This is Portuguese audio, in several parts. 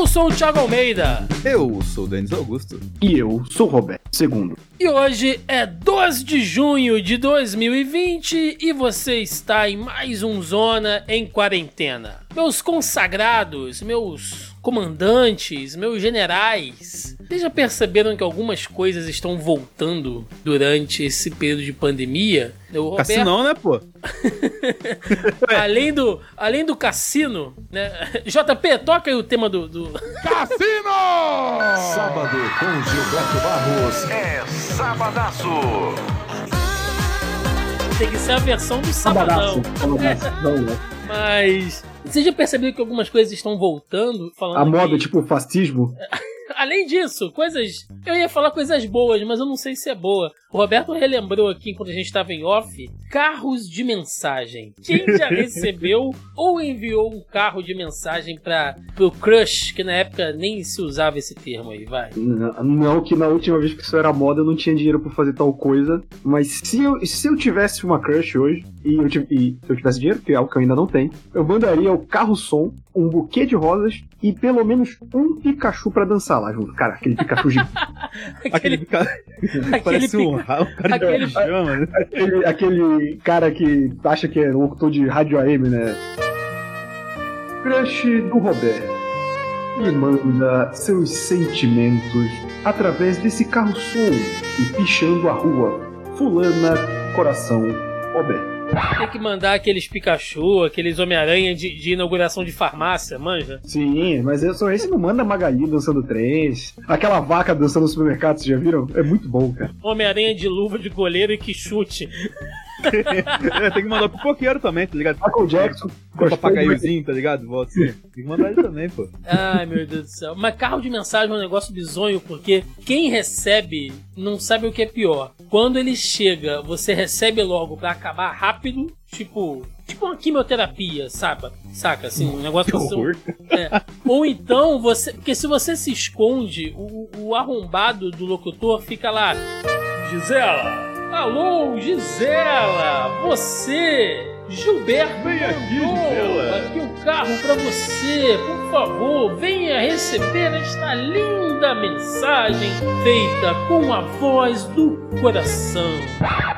Eu sou o Thiago Almeida. Eu sou o Denis Augusto. E eu sou o Roberto II. E hoje é 12 de junho de 2020 e você está em mais um Zona em Quarentena. Meus consagrados, meus comandantes, meus generais, vocês já perceberam que algumas coisas estão voltando durante esse período de pandemia? O Roberto... Cassino né, pô? além, do, além do cassino, né? JP, toca aí o tema do... do... Cassino! Sábado com Gilberto Barros é Sabadaço! Tem que ser a versão do sabadão. Sabadaço. Né? Mas... Você já percebeu que algumas coisas estão voltando? Falando a moda, que... tipo fascismo? Além disso, coisas. Eu ia falar coisas boas, mas eu não sei se é boa. O Roberto relembrou aqui, quando a gente estava em off, carros de mensagem. Quem já recebeu ou enviou um carro de mensagem para o crush, que na época nem se usava esse termo aí, vai? Não, não, que na última vez que isso era moda eu não tinha dinheiro para fazer tal coisa. Mas se eu, se eu tivesse uma crush hoje, e, eu, e se eu tivesse dinheiro, que é algo que eu ainda não tenho, eu mandaria o carro som, um buquê de rosas e pelo menos um Pikachu para dançar lá junto. Cara, aquele Pikachu gigante. aquele, aquele Parece um, um cara aquele, de chama, né? aquele, aquele cara que acha que é locutor de rádio AM, né? Crush do Roberto. E manda seus sentimentos através desse carro som e pichando a rua. Fulana, coração, Roberto. Tem que mandar aqueles Pikachu, aqueles Homem-Aranha de, de, inauguração de farmácia, manja? Sim, mas eu só esse não manda Magali dançando três. Aquela vaca dançando no supermercado, vocês já viram? É muito bom, cara. Homem-Aranha de luva de goleiro e que chute. É, tem que mandar pro coqueiro também, tá ligado? Michael Jackson. Com o papagaiozinho, tá ligado? Volta assim. Tem que mandar ele também, pô. Ai, meu Deus do céu. Mas carro de mensagem é um negócio bizonho, porque quem recebe não sabe o que é pior. Quando ele chega, você recebe logo pra acabar rápido, tipo, tipo uma quimioterapia, sabe? Saca? Assim, um negócio que horror. É. Ou então você. Porque se você se esconde, o, o arrombado do locutor fica lá. Gisela! Alô, Gisela! Você! Gilberto Vem aqui, Gisela! Aqui o um carro para você! Por favor, venha receber esta linda mensagem feita com a voz do coração.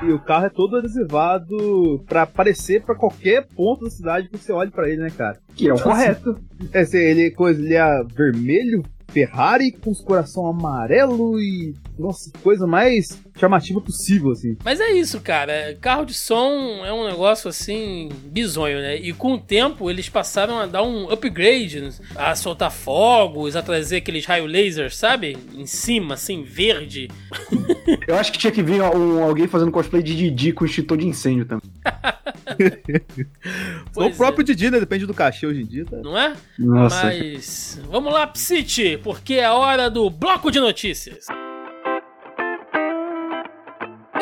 E o carro é todo adesivado para aparecer para qualquer ponto da cidade que você olhe para ele, né, cara? Que é o correto. É, ele, coisa, ele é vermelho, Ferrari com os coração amarelo e. Nossa, coisa mais chamativa possível, assim. Mas é isso, cara. Carro de som é um negócio assim, bizonho, né? E com o tempo eles passaram a dar um upgrade, a soltar fogos, a trazer aqueles raio laser, sabe? Em cima, assim, verde. Eu acho que tinha que vir um, alguém fazendo cosplay de Didi com extintor de incêndio também. o próprio é. Didi, né? Depende do cachê hoje em dia. Tá? Não é? Nossa. Mas vamos lá, Psite, porque é a hora do bloco de notícias.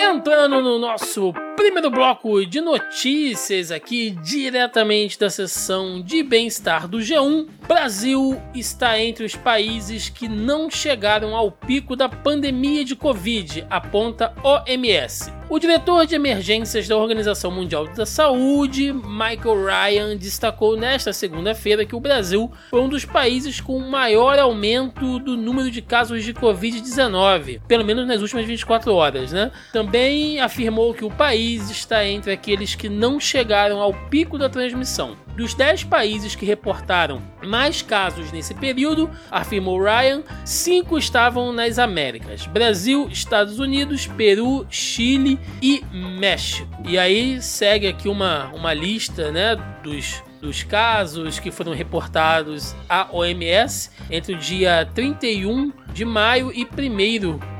Entrando no nosso primeiro bloco de notícias aqui, diretamente da seção de bem-estar do G1, Brasil está entre os países que não chegaram ao pico da pandemia de Covid, aponta OMS. O diretor de emergências da Organização Mundial da Saúde, Michael Ryan, destacou nesta segunda-feira que o Brasil foi um dos países com maior aumento do número de casos de Covid-19, pelo menos nas últimas 24 horas, né? Também afirmou que o país está entre aqueles que não chegaram ao pico da transmissão. Dos 10 países que reportaram mais casos nesse período, afirmou Ryan, 5 estavam nas Américas: Brasil, Estados Unidos, Peru, Chile e México. E aí segue aqui uma, uma lista né, dos dos casos que foram reportados à OMS entre o dia 31 de maio e 1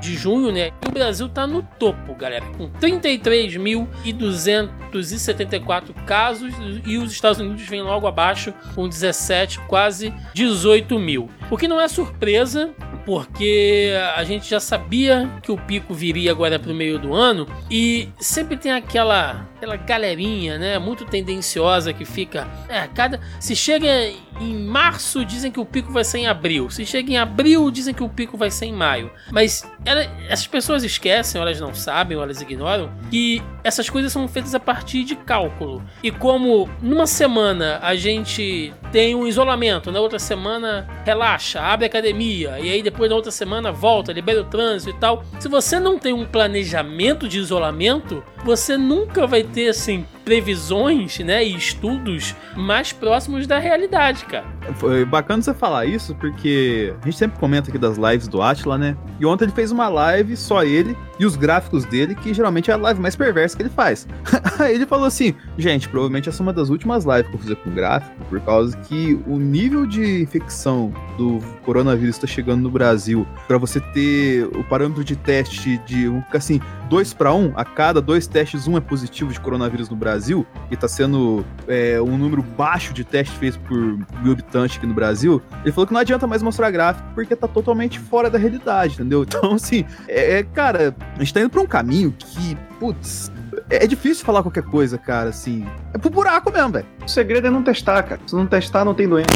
de junho, né? E o Brasil tá no topo, galera, com 33.274 casos e os Estados Unidos vêm logo abaixo com 17, quase 18 mil. O que não é surpresa, porque a gente já sabia que o pico viria agora para o meio do ano e sempre tem aquela aquela galerinha, né, muito tendenciosa que fica, é, cada se chega em março dizem que o pico vai ser em abril, se chega em abril dizem que o pico vai ser em maio, mas ela, essas pessoas esquecem, elas não sabem, ou elas ignoram que essas coisas são feitas a partir de cálculo. E como numa semana a gente tem um isolamento, na outra semana relaxa abre academia, e aí depois na outra semana volta, libera o trânsito e tal. Se você não tem um planejamento de isolamento, você nunca vai ter assim previsões, né, e estudos mais próximos da realidade, cara. Foi bacana você falar isso, porque a gente sempre comenta aqui das lives do Atila, né? E ontem ele fez uma live, só ele, e os gráficos dele, que geralmente é a live mais perversa que ele faz. Aí ele falou assim: gente, provavelmente essa é uma das últimas lives que eu fiz com gráfico, por causa que o nível de infecção do coronavírus está chegando no Brasil, para você ter o parâmetro de teste de, assim, 2 para 1, a cada dois testes, um é positivo de coronavírus no Brasil, e tá sendo é, um número baixo de testes feitos por mil habitantes aqui no Brasil, ele falou que não adianta mais mostrar gráfico porque tá totalmente fora da realidade, entendeu? Então, assim, é, é cara, a gente tá indo pra um caminho que, putz, é, é difícil falar qualquer coisa, cara, assim. É pro buraco mesmo, velho. O segredo é não testar, cara. Se não testar, não tem doença.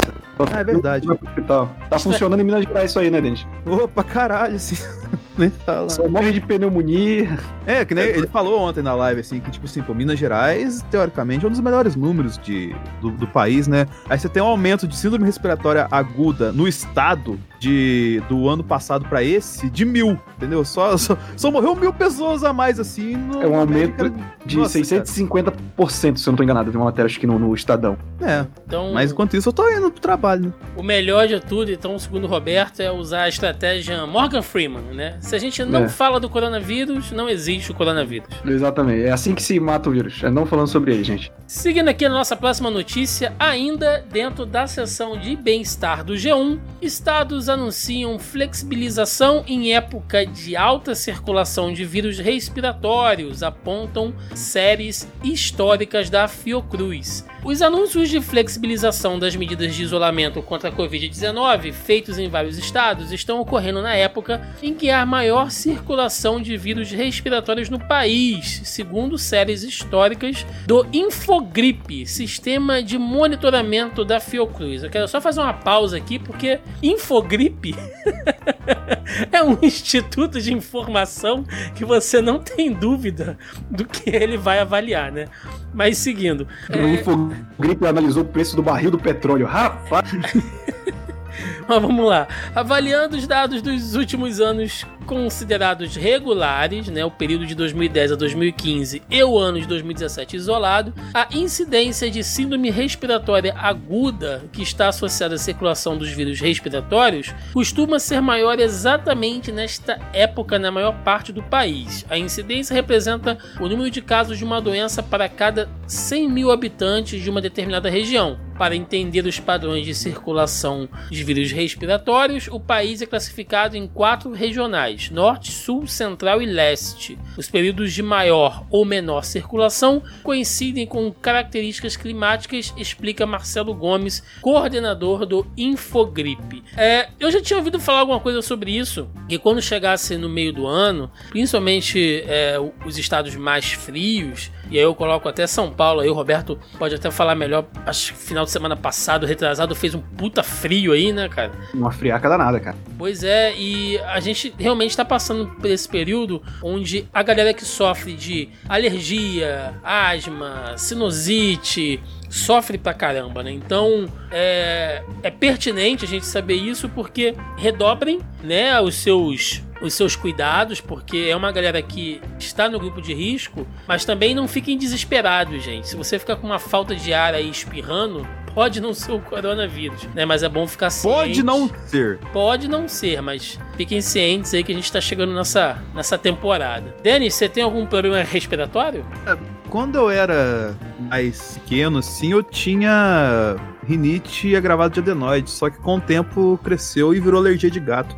Ah, é verdade. Tá funcionando em Minas Gerais isso aí, né, Denis? Opa, caralho, assim. Só morre de pneumonia. É, que nem ele falou ontem na live, assim, que, tipo assim, pô, Minas Gerais, teoricamente, é um dos melhores números de, do, do país, né? Aí você tem um aumento de síndrome respiratória aguda no estado de, do ano passado para esse de mil, entendeu? Só, só, só, morreu mil pessoas a mais, assim. No, é um aumento de Nossa, 650%, cara. se eu não tô enganado, de uma matéria, acho que no, no Estadão. É. Então, mas enquanto isso, eu tô indo pro trabalho. Né? O melhor de tudo, então, segundo o Roberto, é usar a estratégia Morgan Freeman, né? Se a gente não é. fala do coronavírus, não existe o coronavírus. Exatamente. É assim que se mata o vírus. É não falando sobre ele, gente. Seguindo aqui a nossa próxima notícia, ainda dentro da seção de bem-estar do G1, estados anunciam flexibilização em época de alta circulação de vírus respiratórios, apontam séries históricas da Fiocruz. Os anúncios de flexibilização das medidas de isolamento contra a Covid-19, feitos em vários estados, estão ocorrendo na época em que há maior circulação de vírus respiratórios no país, segundo séries históricas do Infogripe, sistema de monitoramento da Fiocruz. Eu quero só fazer uma pausa aqui porque Infogripe é um instituto de informação que você não tem dúvida do que ele vai avaliar, né? Mas seguindo. O é... Infogripe analisou o preço do barril do petróleo. Rapaz! Mas vamos lá. Avaliando os dados dos últimos anos considerados regulares, né, o período de 2010 a 2015 e o ano de 2017 isolado, a incidência de síndrome respiratória aguda, que está associada à circulação dos vírus respiratórios, costuma ser maior exatamente nesta época na maior parte do país. A incidência representa o número de casos de uma doença para cada 100 mil habitantes de uma determinada região. Para entender os padrões de circulação de vírus respiratórios, o país é classificado em quatro regionais: Norte, Sul, Central e Leste. Os períodos de maior ou menor circulação coincidem com características climáticas, explica Marcelo Gomes, coordenador do Infogripe. É, eu já tinha ouvido falar alguma coisa sobre isso, que quando chegasse no meio do ano, principalmente é, os estados mais frios, e aí eu coloco até São Paulo, aí o Roberto pode até falar melhor. Acho que final de semana passado, retrasado, fez um puta frio aí, né, cara? Uma friaca danada, cara. Pois é, e a gente realmente tá passando por esse período onde a galera que sofre de alergia, asma, sinusite, sofre pra caramba, né? Então é, é pertinente a gente saber isso porque redobrem, né, os seus os seus cuidados, porque é uma galera que está no grupo de risco, mas também não fiquem desesperados, gente. Se você ficar com uma falta de ar aí espirrando, pode não ser o coronavírus, né? Mas é bom ficar ciente. Pode não ser. Pode não ser, mas fiquem cientes aí que a gente tá chegando nessa, nessa temporada. Denis, você tem algum problema respiratório? É, quando eu era mais pequeno, assim, eu tinha rinite agravado de adenoide, só que com o tempo cresceu e virou alergia de gato.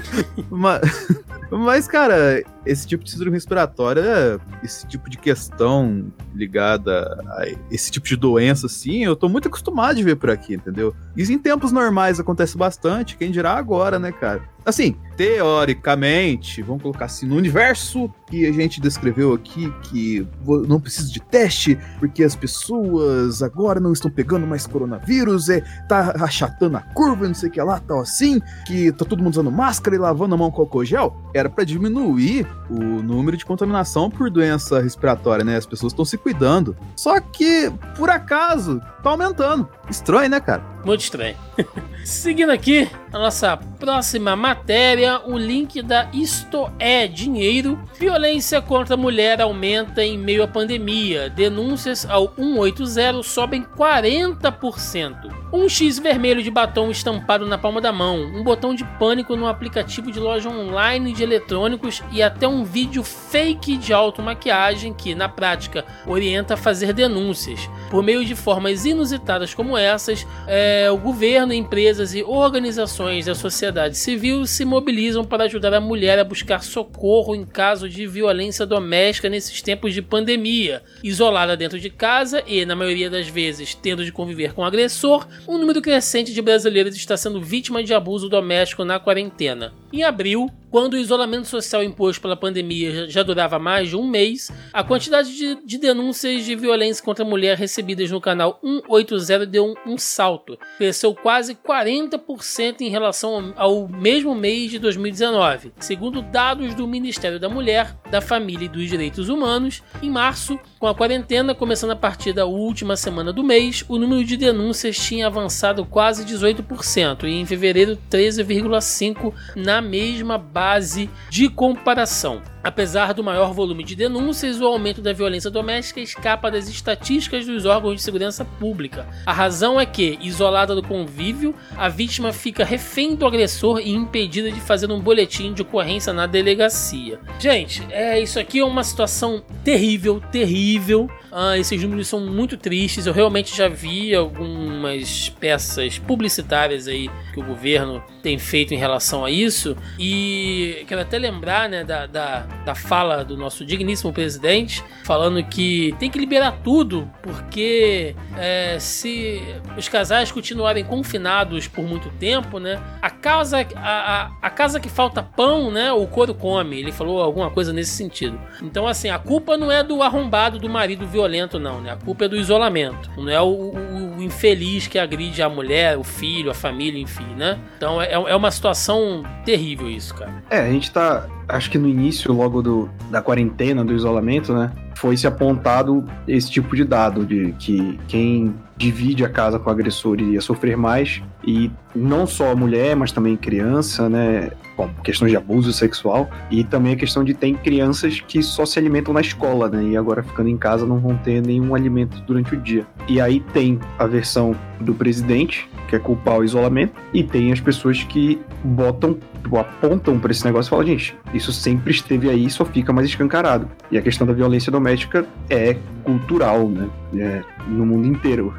mas, mas, cara, esse tipo de síndrome respiratória, esse tipo de questão ligada a esse tipo de doença, assim, eu tô muito acostumado de ver por aqui, entendeu? Isso em tempos normais acontece bastante, quem dirá agora, né, cara? Assim, teoricamente, vamos colocar assim, no universo que a gente descreveu aqui, que não precisa de teste, porque as pessoas agora não estão pegando mais coronavírus, é, tá achatando a curva, não sei o que lá, tal assim, que tá todo mundo usando máscara e lavando a mão com álcool gel, era para diminuir o número de contaminação por doença respiratória, né? As pessoas estão se cuidando. Só que, por acaso, tá aumentando. Estranho, né, cara? Muito estranho. Seguindo aqui, a nossa próxima matéria, o link da Isto é Dinheiro. Violência contra a mulher aumenta em meio à pandemia. Denúncias ao 180 sobem 40%. Um X vermelho de batom estampado na palma da mão, um botão de pânico no aplicativo de loja online de eletrônicos e até um vídeo fake de automaquiagem que, na prática, orienta a fazer denúncias. Por meio de formas inusitadas como essas, é, o governo, empresas e organizações da sociedade civil se mobilizam para ajudar a mulher a buscar socorro em caso de violência doméstica nesses tempos de pandemia. Isolada dentro de casa e, na maioria das vezes, tendo de conviver com o agressor, um número crescente de brasileiros está sendo vítima de abuso doméstico na quarentena. Em abril, quando o isolamento social imposto pela pandemia já durava mais de um mês, a quantidade de, de denúncias de violência contra a mulher recebidas no canal 180 deu um, um salto. Cresceu quase 40% em relação ao mesmo mês de 2019. Segundo dados do Ministério da Mulher, da Família e dos Direitos Humanos, em março, com a quarentena começando a partir da última semana do mês, o número de denúncias tinha avançado quase 18% e em fevereiro 13,5% na mesma base de comparação. Apesar do maior volume de denúncias, o aumento da violência doméstica escapa das estatísticas dos órgãos de segurança pública. A razão é que, isolada do convívio, a vítima fica refém do agressor e impedida de fazer um boletim de ocorrência na delegacia. Gente, é isso aqui é uma situação terrível, terrível. Ah, esses números são muito tristes. Eu realmente já vi algumas peças publicitárias aí que o governo tem feito em relação a isso. E quero até lembrar né, da, da, da fala do nosso digníssimo presidente, falando que tem que liberar tudo, porque é, se os casais continuarem confinados por muito tempo, né, a casa, a, a, a casa que falta pão, né, o couro come. Ele falou alguma coisa nesse sentido. Então, assim, a culpa não é do arrombado do marido violento, não, né? A culpa é do isolamento. Não é o, o, o infeliz que agride a mulher, o filho, a família, enfim, né? Então é, é uma situação terrível isso, cara. É, a gente tá. Acho que no início, logo do, da quarentena, do isolamento, né? Foi se apontado esse tipo de dado de que quem divide a casa com o agressor iria sofrer mais. E não só a mulher, mas também criança, né? Bom, questões de abuso sexual. E também a questão de ter crianças que só se alimentam na escola, né? E agora ficando em casa não vão ter nenhum alimento durante o dia. E aí tem a versão do presidente, que é culpar o isolamento, e tem as pessoas que botam, tipo, apontam para esse negócio e falam, gente, isso sempre esteve aí, só fica mais escancarado. E a questão da violência doméstica é cultural, né? É, no mundo inteiro.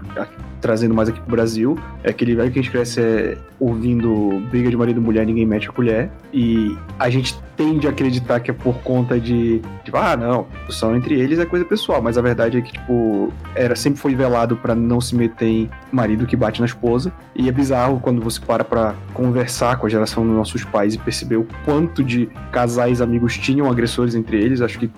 Trazendo mais aqui pro Brasil, é aquele velho que a gente cresce é, ouvindo briga de marido e mulher, ninguém mete a colher. E a gente tende a acreditar que é por conta de, tipo, ah, não, discussão entre eles é coisa pessoal, mas a verdade é que, tipo, era, sempre foi velado para não se meter em marido que bate na esposa. E é bizarro quando você para pra conversar com a geração dos nossos pais e perceber o quanto de casais amigos tinham agressores entre eles. Acho que.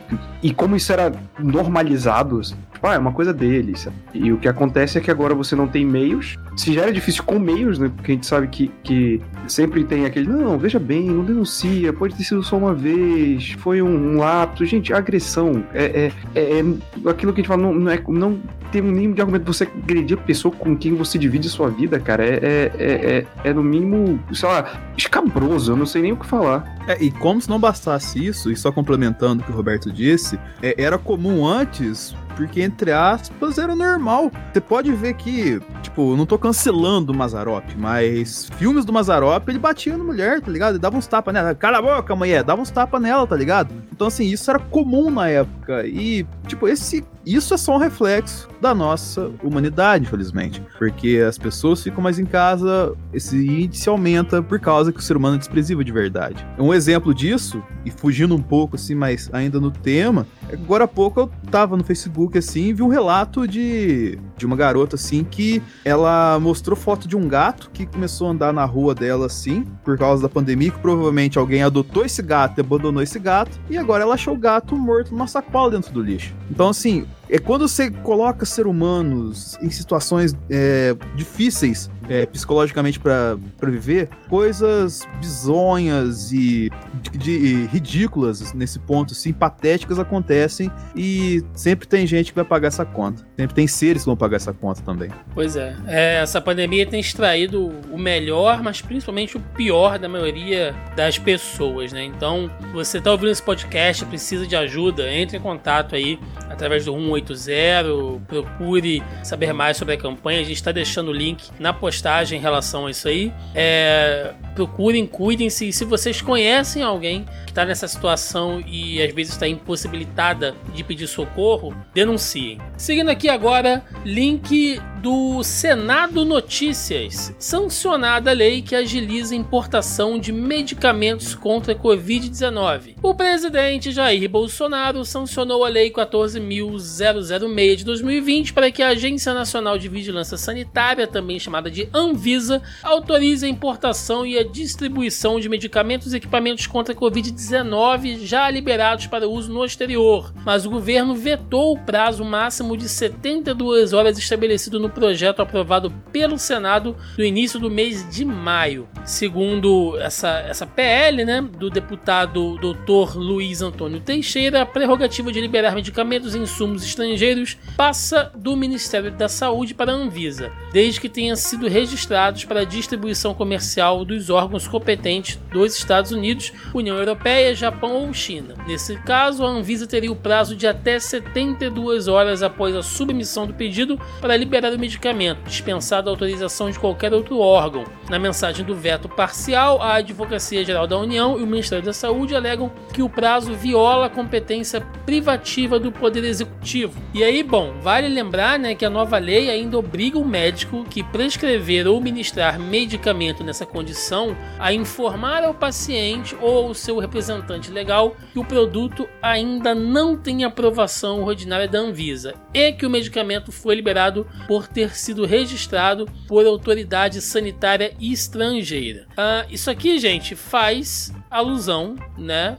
E como isso era normalizado, tipo, ah, é uma coisa deles. E o que acontece é que agora você não tem meios. Se já era difícil com meios, né? Porque a gente sabe que, que sempre tem aquele, não, veja bem, não denuncia, pode ter sido só uma vez, foi um, um lapso. Gente, agressão é, é, é, é aquilo que a gente fala, não, não, é, não tem um mínimo de argumento. Você agredir a pessoa com quem você divide sua vida, cara, é, é, é, é no mínimo, sei lá, escabroso. Eu não sei nem o que falar. É, e como se não bastasse isso, e só complementando o que o Roberto disse, é, era comum antes porque, entre aspas, era normal. Você pode ver que, tipo, não tô cancelando o Mazarop, mas filmes do Mazarop, ele batia na mulher, tá ligado? Ele dava uns tapas nela. Cala a boca, mulher! Dava uns tapas nela, tá ligado? Então, assim, isso era comum na época. E, tipo, esse isso é só um reflexo da nossa humanidade, infelizmente. Porque as pessoas ficam mais em casa, esse índice aumenta por causa que o ser humano é desprezível de verdade. Um exemplo disso, e fugindo um pouco assim, mas ainda no tema, agora há pouco eu tava no Facebook assim e vi um relato de, de uma garota assim que ela mostrou foto de um gato que começou a andar na rua dela assim, por causa da pandemia, que provavelmente alguém adotou esse gato e abandonou esse gato, e agora ela achou o gato morto numa sacola dentro do lixo. Então, assim, é quando você coloca ser humanos em situações é, difíceis é, psicologicamente para viver, coisas bizonhas e de, de, ridículas nesse ponto, assim, patéticas acontecem e sempre tem gente que vai pagar essa conta. Sempre tem seres que vão pagar essa conta também. Pois é. é essa pandemia tem extraído o melhor, mas principalmente o pior da maioria das pessoas, né? Então, você está ouvindo esse podcast, precisa de ajuda, entre em contato aí através do 180, procure saber mais sobre a campanha. A gente está deixando o link na postagem em relação a isso aí. É, procurem, cuidem-se. E se vocês conhecem alguém que está nessa situação e às vezes está impossibilitada de pedir socorro, denunciem. Seguindo aqui agora, link do Senado Notícias. Sancionada a lei que agiliza a importação de medicamentos contra a Covid-19. O presidente Jair Bolsonaro sancionou a Lei 14.006 de 2020 para que a Agência Nacional de Vigilância Sanitária, também chamada de Anvisa, autorize a importação e a distribuição de medicamentos e equipamentos contra a Covid-19 já liberados para uso no exterior. Mas o governo vetou o prazo máximo de 72 horas estabelecido no projeto aprovado pelo Senado no início do mês de maio. Segundo essa, essa PL, né, do deputado Dr. Luiz Antônio Teixeira, a prerrogativa de liberar medicamentos e insumos estrangeiros passa do Ministério da Saúde para a Anvisa, desde que tenham sido registrados para distribuição comercial dos órgãos competentes dos Estados Unidos, União Europeia, Japão ou China. Nesse caso, a Anvisa teria o prazo de até 72 horas após a submissão do pedido para liberar o medicamento, dispensada a autorização de qualquer outro órgão. Na mensagem do veto parcial, a Advocacia Geral da União e o Ministério da Saúde alegam que o prazo viola a competência privativa do Poder Executivo. E aí, bom, vale lembrar né, que a nova lei ainda obriga o médico que prescrever ou ministrar medicamento nessa condição a informar ao paciente ou ao seu representante legal que o produto ainda não tem aprovação ordinária da Anvisa e que o medicamento foi liberado por ter sido registrado por autoridade sanitária estrangeira. Uh, isso aqui, gente, faz alusão, né,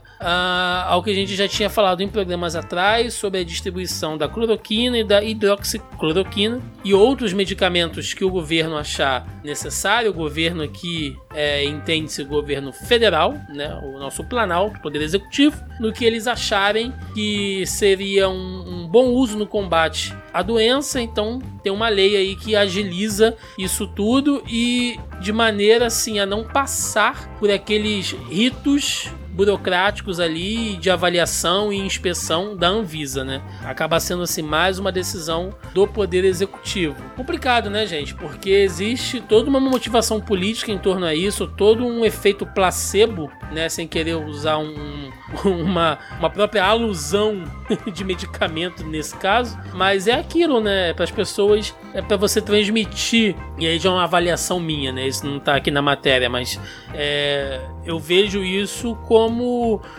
ao que a gente já tinha falado em programas atrás sobre a distribuição da cloroquina e da hidroxicloroquina e outros medicamentos que o governo achar necessário. O governo aqui é, entende-se governo federal, né, o nosso Planalto, Poder Executivo, no que eles acharem que seria um, um bom uso no combate à doença. Então, tem uma lei aí que agiliza isso tudo e de maneira assim a não passar por aqueles ritos minutos burocráticos ali de avaliação e inspeção da Anvisa, né? Acaba sendo assim mais uma decisão do poder executivo. Complicado, né, gente? Porque existe toda uma motivação política em torno a isso, todo um efeito placebo, né, sem querer usar um, uma, uma própria alusão de medicamento nesse caso, mas é aquilo, né? Para as pessoas, é para você transmitir, e aí já é uma avaliação minha, né? Isso não tá aqui na matéria, mas é, eu vejo isso como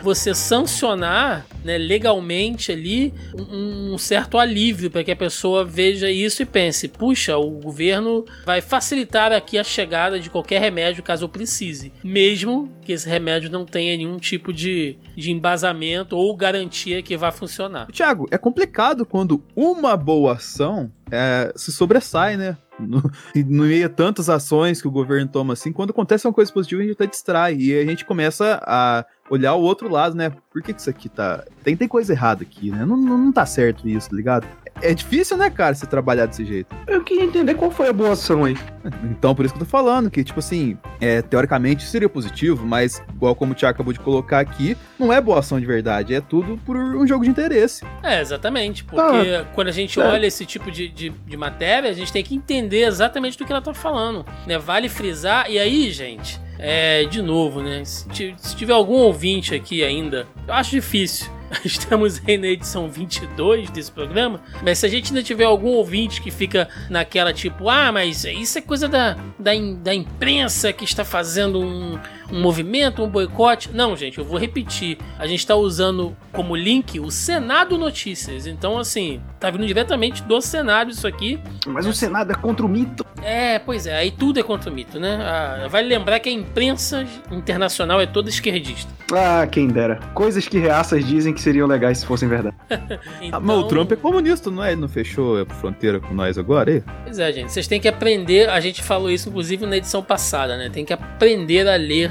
você sancionar né, legalmente ali um, um certo alívio para que a pessoa veja isso e pense: puxa, o governo vai facilitar aqui a chegada de qualquer remédio caso eu precise, mesmo que esse remédio não tenha nenhum tipo de, de embasamento ou garantia que vá funcionar. Tiago, é complicado quando uma boa ação é, se sobressai, né? No, no meio tantas ações que o governo toma assim, quando acontece uma coisa positiva, a gente até distrai. E a gente começa a olhar o outro lado, né? Por que, que isso aqui tá. Tem, tem coisa errada aqui, né? Não, não, não tá certo isso, tá ligado? É difícil, né, cara, se trabalhar desse jeito. Eu queria entender qual foi a boa ação aí. Então, por isso que eu tô falando, que, tipo assim, é, teoricamente seria positivo, mas, igual como o Thiago acabou de colocar aqui, não é boa ação de verdade, é tudo por um jogo de interesse. É, exatamente, porque ah, quando a gente é. olha esse tipo de, de, de, matéria, a gente tem que entender exatamente do que ela tá falando, né? Vale frisar, e aí, gente, é, de novo, né? Se, tiver algum ouvinte aqui ainda, eu acho difícil. Estamos aí na edição 22 desse programa, mas se a gente ainda tiver algum ouvinte que fica naquela tipo, ah, mas isso é coisa da, da, da imprensa que está fazendo um, um movimento, um boicote. Não, gente, eu vou repetir. A gente está usando como link o Senado Notícias. Então, assim, tá vindo diretamente do Senado isso aqui. Mas o Senado é contra o mito. É, pois é, aí tudo é contra o mito, né? Ah, vale lembrar que a imprensa internacional é toda esquerdista. Ah, quem dera. Coisas que reaças dizem que seriam legais se fossem verdade. Ah, mas o Trump é comunista, não é? Ele não fechou a fronteira com nós agora, aí? Pois é, gente. Vocês têm que aprender. A gente falou isso, inclusive, na edição passada, né? Tem que aprender a ler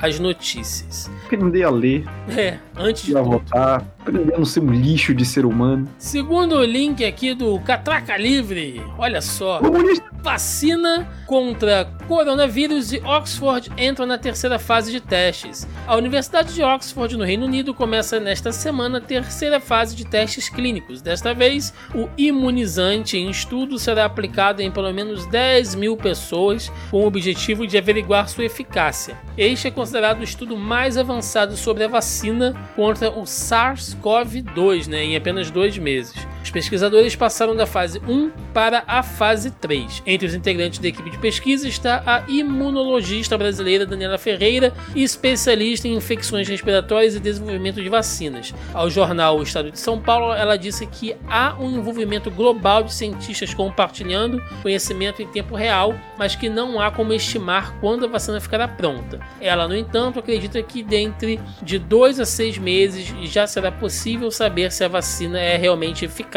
as notícias. Aprender a ler, É, antes de tudo. votar, aprender a não ser um lixo de ser humano. Segundo o link aqui do Catraca Livre, olha só. Comunista! Vacina contra coronavírus e Oxford entram na terceira fase de testes. A Universidade de Oxford, no Reino Unido, começa nesta semana a terceira fase de testes clínicos. Desta vez, o imunizante em estudo será aplicado em pelo menos 10 mil pessoas, com o objetivo de averiguar sua eficácia. Este é considerado o estudo mais avançado sobre a vacina contra o SARS-CoV-2 né, em apenas dois meses. Os pesquisadores passaram da fase 1 para a fase 3. Entre os integrantes da equipe de pesquisa está a imunologista brasileira Daniela Ferreira, especialista em infecções respiratórias e desenvolvimento de vacinas. Ao jornal O Estado de São Paulo, ela disse que há um envolvimento global de cientistas compartilhando conhecimento em tempo real, mas que não há como estimar quando a vacina ficará pronta. Ela, no entanto, acredita que dentro de dois a seis meses já será possível saber se a vacina é realmente eficaz.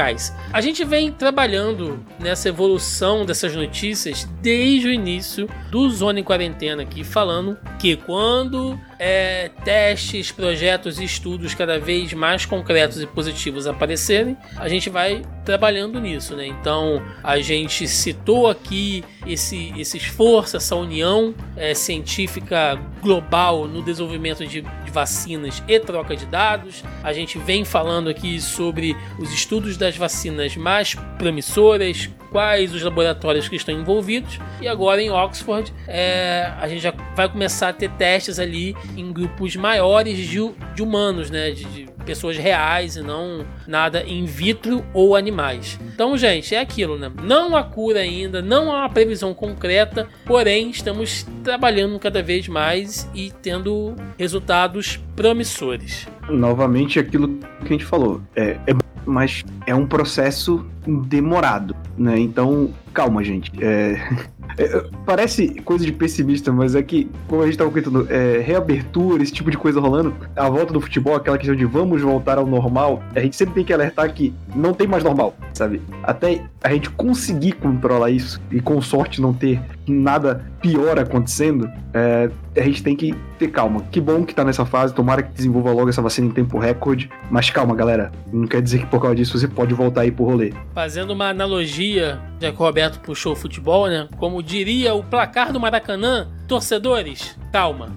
A gente vem trabalhando nessa evolução dessas notícias desde o início do Zona em Quarentena aqui, falando que quando é, testes, projetos e estudos cada vez mais concretos e positivos aparecerem, a gente vai trabalhando nisso, né? Então a gente citou aqui esse, esse esforço, essa união é, científica global no desenvolvimento de, de vacinas e troca de dados. A gente vem falando aqui sobre os estudos das vacinas mais promissoras, quais os laboratórios que estão envolvidos. E agora em Oxford é, a gente já vai começar a ter testes ali em grupos maiores de, de humanos, né? De, de pessoas reais e não nada in vitro ou animais. Então, gente, é aquilo, né? Não há cura ainda, não há uma previsão concreta, porém estamos trabalhando cada vez mais e tendo resultados promissores. Novamente, aquilo que a gente falou. É, é mas é um processo demorado, né? Então, calma, gente. É, é, parece coisa de pessimista, mas é que, como a gente tava comentando, é, reabertura, esse tipo de coisa rolando, a volta do futebol, aquela questão de vamos voltar ao normal, a gente sempre tem que alertar que não tem mais normal, sabe? Até a gente conseguir controlar isso e com sorte não ter nada pior acontecendo, é, a gente tem que ter calma. Que bom que tá nessa fase, tomara que desenvolva logo essa vacina em tempo recorde, mas calma, galera. Não quer dizer que por causa disso você pode voltar aí pro rolê. Fazendo uma analogia, já que o Roberto puxou o futebol, né? Como diria o placar do Maracanã, torcedores, calma.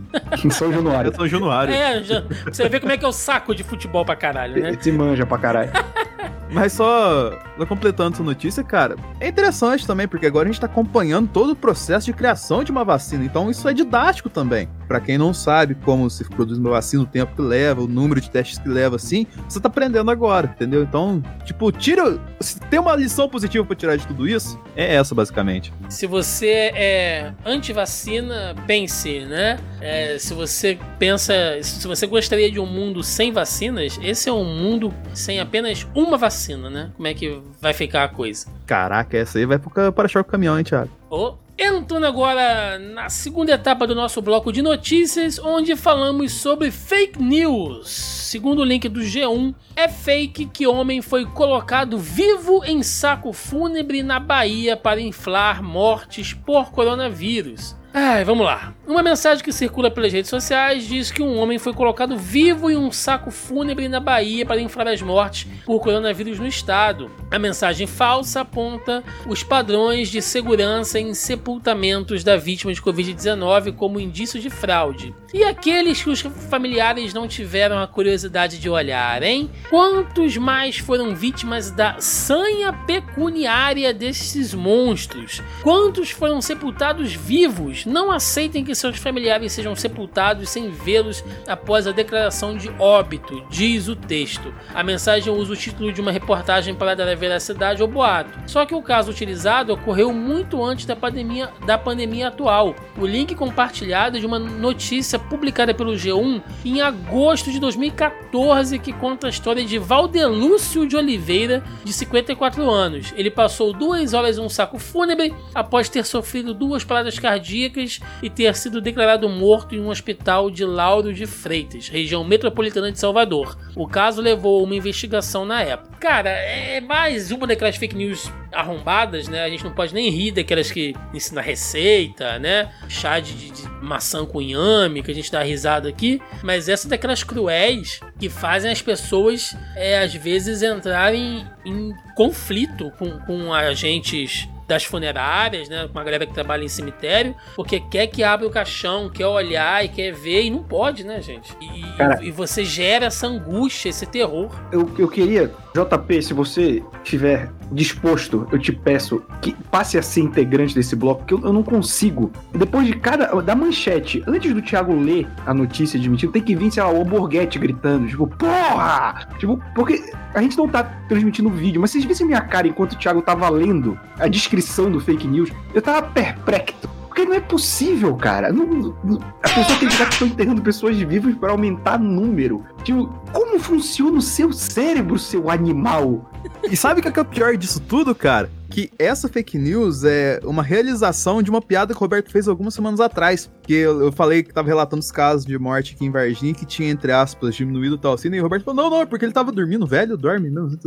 São Januário. Eu sou Januário. É, você vê como é que é o saco de futebol pra caralho, né? Se manja pra caralho. Mas só, só completando essa notícia, cara, é interessante também, porque agora a gente tá acompanhando todo o processo de criação de uma vacina. Então isso é didático também. Pra quem não sabe como se produz uma vacina, o tempo que leva, o número de testes que leva, assim, você tá aprendendo agora, entendeu? Então, tipo, tira. Se tem uma lição positiva pra tirar de tudo isso, é essa, basicamente. Se você é anti-vacina, pense, né? É, se você pensa. Se você gostaria de um mundo sem vacinas, esse é um mundo sem apenas uma vacina, né? Como é que vai ficar a coisa? Caraca, essa aí vai pro para-choque caminhão, hein, Thiago? Oh, entrando agora na segunda etapa do nosso bloco de notícias, onde falamos sobre fake news. Segundo o link do G1, é fake que homem foi colocado vivo em saco fúnebre na Bahia para inflar mortes por coronavírus. Ai, vamos lá. Uma mensagem que circula pelas redes sociais diz que um homem foi colocado vivo em um saco fúnebre na Bahia para inflar as mortes por coronavírus no estado. A mensagem falsa aponta os padrões de segurança em sepultamentos da vítima de Covid-19 como indício de fraude. E aqueles que os familiares não tiveram a curiosidade de olhar, hein? Quantos mais foram vítimas da sanha pecuniária desses monstros? Quantos foram sepultados vivos. Não aceitem que seus familiares sejam sepultados sem vê-los após a declaração de óbito, diz o texto. A mensagem usa o título de uma reportagem para dar a veracidade ao boato. Só que o caso utilizado ocorreu muito antes da pandemia, da pandemia atual. O link compartilhado é de uma notícia publicada pelo G1 em agosto de 2014 que conta a história de Valdelúcio de Oliveira, de 54 anos. Ele passou duas horas em um saco fúnebre após ter sofrido duas paradas cardíacas e ter sido declarado morto em um hospital de Lauro de Freitas, região metropolitana de Salvador. O caso levou a uma investigação na época. Cara, é mais uma daquelas fake news arrombadas, né? A gente não pode nem rir daquelas que ensina receita, né? Chá de, de, maçã com inhame, que a gente dá risada aqui. Mas essa é daquelas cruéis que fazem as pessoas, é, às vezes, entrarem em conflito com, com agentes das funerárias, né? Com a galera que trabalha em cemitério, porque quer que abra o caixão, quer olhar e quer ver, e não pode, né, gente? E, Cara, e você gera essa angústia, esse terror. Eu, eu queria, JP, se você estiver disposto, eu te peço que passe a ser integrante desse bloco, porque eu, eu, não consigo. Depois de cada. da manchete, antes do Thiago ler a notícia mentira, tem que vir, sei lá, o Borghetti gritando, tipo, porra! Tipo, porque a gente não tá transmitindo vídeo, mas vocês vissem minha cara enquanto o Thiago tava lendo a descrição do fake news, eu tava perplexo. Porque não é possível, cara. Não, não, a pessoa tem que estar enterrando pessoas vivas para aumentar número. Tipo, como funciona o seu cérebro, seu animal? E sabe o que é, o pior disso tudo, cara? Que essa fake news é uma realização de uma piada que o Roberto fez algumas semanas atrás. Que eu, eu falei que tava relatando os casos de morte aqui em Varginha, que tinha, entre aspas, diminuído tal assim. E o Roberto falou: não, não, é porque ele tava dormindo, velho, dorme mesmo.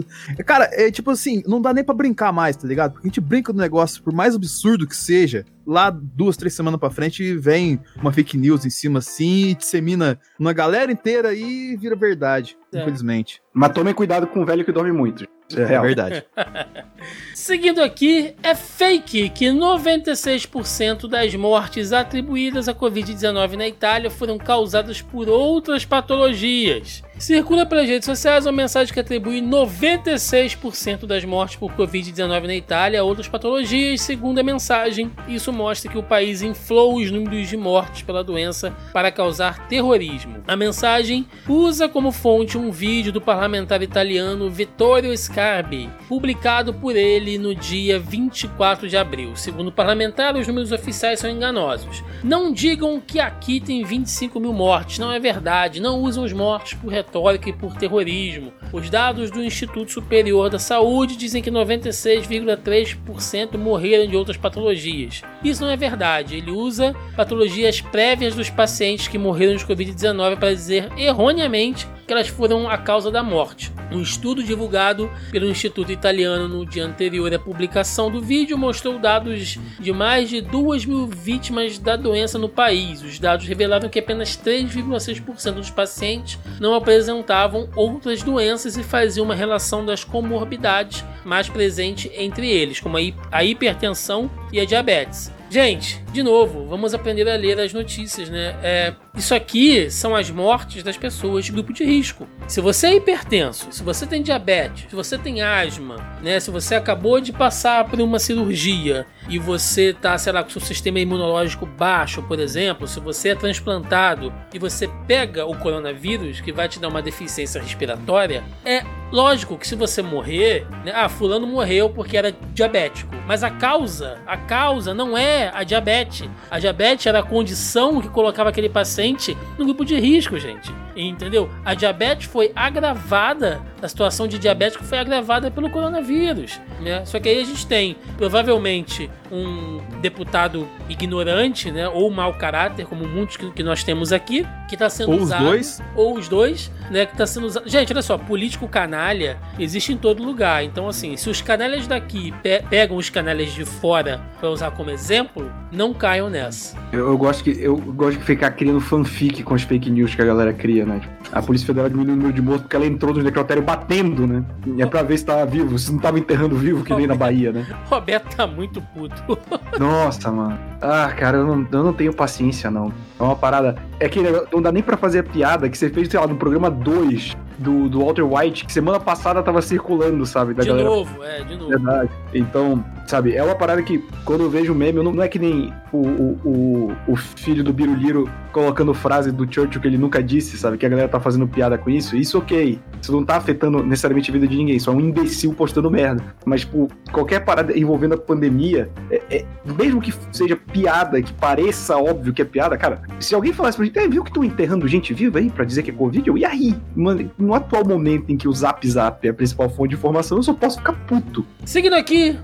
Cara, é tipo assim, não dá nem pra brincar mais, tá ligado? Porque a gente brinca do negócio, por mais absurdo que seja, lá duas, três semanas pra frente vem uma fake news em cima assim, dissemina uma galera inteira e vira verdade, é. Infelizmente. Mas tomem cuidado com o velho que dorme muito. É, é verdade. Seguindo aqui, é fake que 96% das mortes atribuídas à Covid-19 na Itália foram causadas por outras patologias. Circula pelas redes sociais uma mensagem que atribui 96% das mortes por Covid-19 na Itália a outras patologias, segundo a mensagem. Isso mostra que o país inflou os números de mortes pela doença para causar terrorismo. A mensagem usa como fonte um vídeo do parlamentar italiano Vittorio Scarbi, publicado por ele no dia 24 de abril. Segundo o parlamentar, os números oficiais são enganosos. Não digam que aqui tem 25 mil mortes, não é verdade. Não usam os mortos por retórica e por terrorismo. Os dados do Instituto Superior da Saúde dizem que 96,3% morreram de outras patologias. Isso não é verdade. Ele usa patologias prévias dos pacientes que morreram de Covid-19 para dizer erroneamente que elas foram a causa da morte. Um estudo divulgado pelo Instituto Italiano no dia anterior à publicação do vídeo mostrou dados de mais de 2 mil vítimas da doença no país. Os dados revelaram que apenas 3,6% dos pacientes não apresentavam outras doenças e faziam uma relação das comorbidades mais presente entre eles, como a hipertensão e a diabetes. Gente, de novo, vamos aprender a ler as notícias, né? É, isso aqui são as mortes das pessoas de grupo de risco. Se você é hipertenso, se você tem diabetes, se você tem asma, né? Se você acabou de passar por uma cirurgia e você tá, sei lá, com seu sistema imunológico baixo, por exemplo, se você é transplantado e você pega o coronavírus, que vai te dar uma deficiência respiratória, é lógico que se você morrer, né? Ah, fulano morreu porque era diabético. Mas a causa, a causa não é a diabetes. A diabetes era a condição que colocava aquele paciente no grupo de risco, gente. Entendeu? A diabetes foi agravada, a situação de diabético foi agravada pelo coronavírus. Né? Só que aí a gente tem, provavelmente, um deputado ignorante, né? Ou mau caráter, como muitos que, nós temos aqui, que está sendo ou usado. Ou os dois. Ou os dois, né? Que está sendo usado. Gente, olha só, político canalha existe em todo lugar. Então, assim, se os canalhas daqui pe pegam os canalhas de fora para usar como exemplo, não caiam nessa. Eu, eu, gosto que eu gosto de ficar criando fanfic com as fake news que a galera cria, né? A Polícia Federal diminuiu o número de mortos porque ela entrou no necrotério batendo, né? E é pra ver se tava vivo, se não tava enterrando vivo que nem na Bahia, né? Roberto tá muito puto. Nossa, mano. Ah, cara, eu não, eu não tenho paciência, não. É uma parada. É que não dá nem pra fazer a piada que você fez, sei lá, no programa 2 do, do Walter White, que semana passada tava circulando, sabe? Da de galera. novo, é, de novo. Verdade. Então, sabe, é uma parada que quando eu vejo o meme, eu não, não é que nem o, o, o, o filho do Biruliro colocando frase do Churchill que ele nunca disse, sabe? Que a galera tá fazendo piada com isso. Isso ok. Isso não tá afetando necessariamente a vida de ninguém, só um imbecil postando merda. Mas, tipo, qualquer parada envolvendo a pandemia, é, é- mesmo que seja piada, que pareça óbvio que é piada, cara, se alguém falasse pra gente, é, viu que estão enterrando gente viva aí pra dizer que é Covid? Eu ia rir. Mano, no atual momento em que o Zap Zap é a principal fonte de informação, eu só posso ficar puto. Seguindo aqui,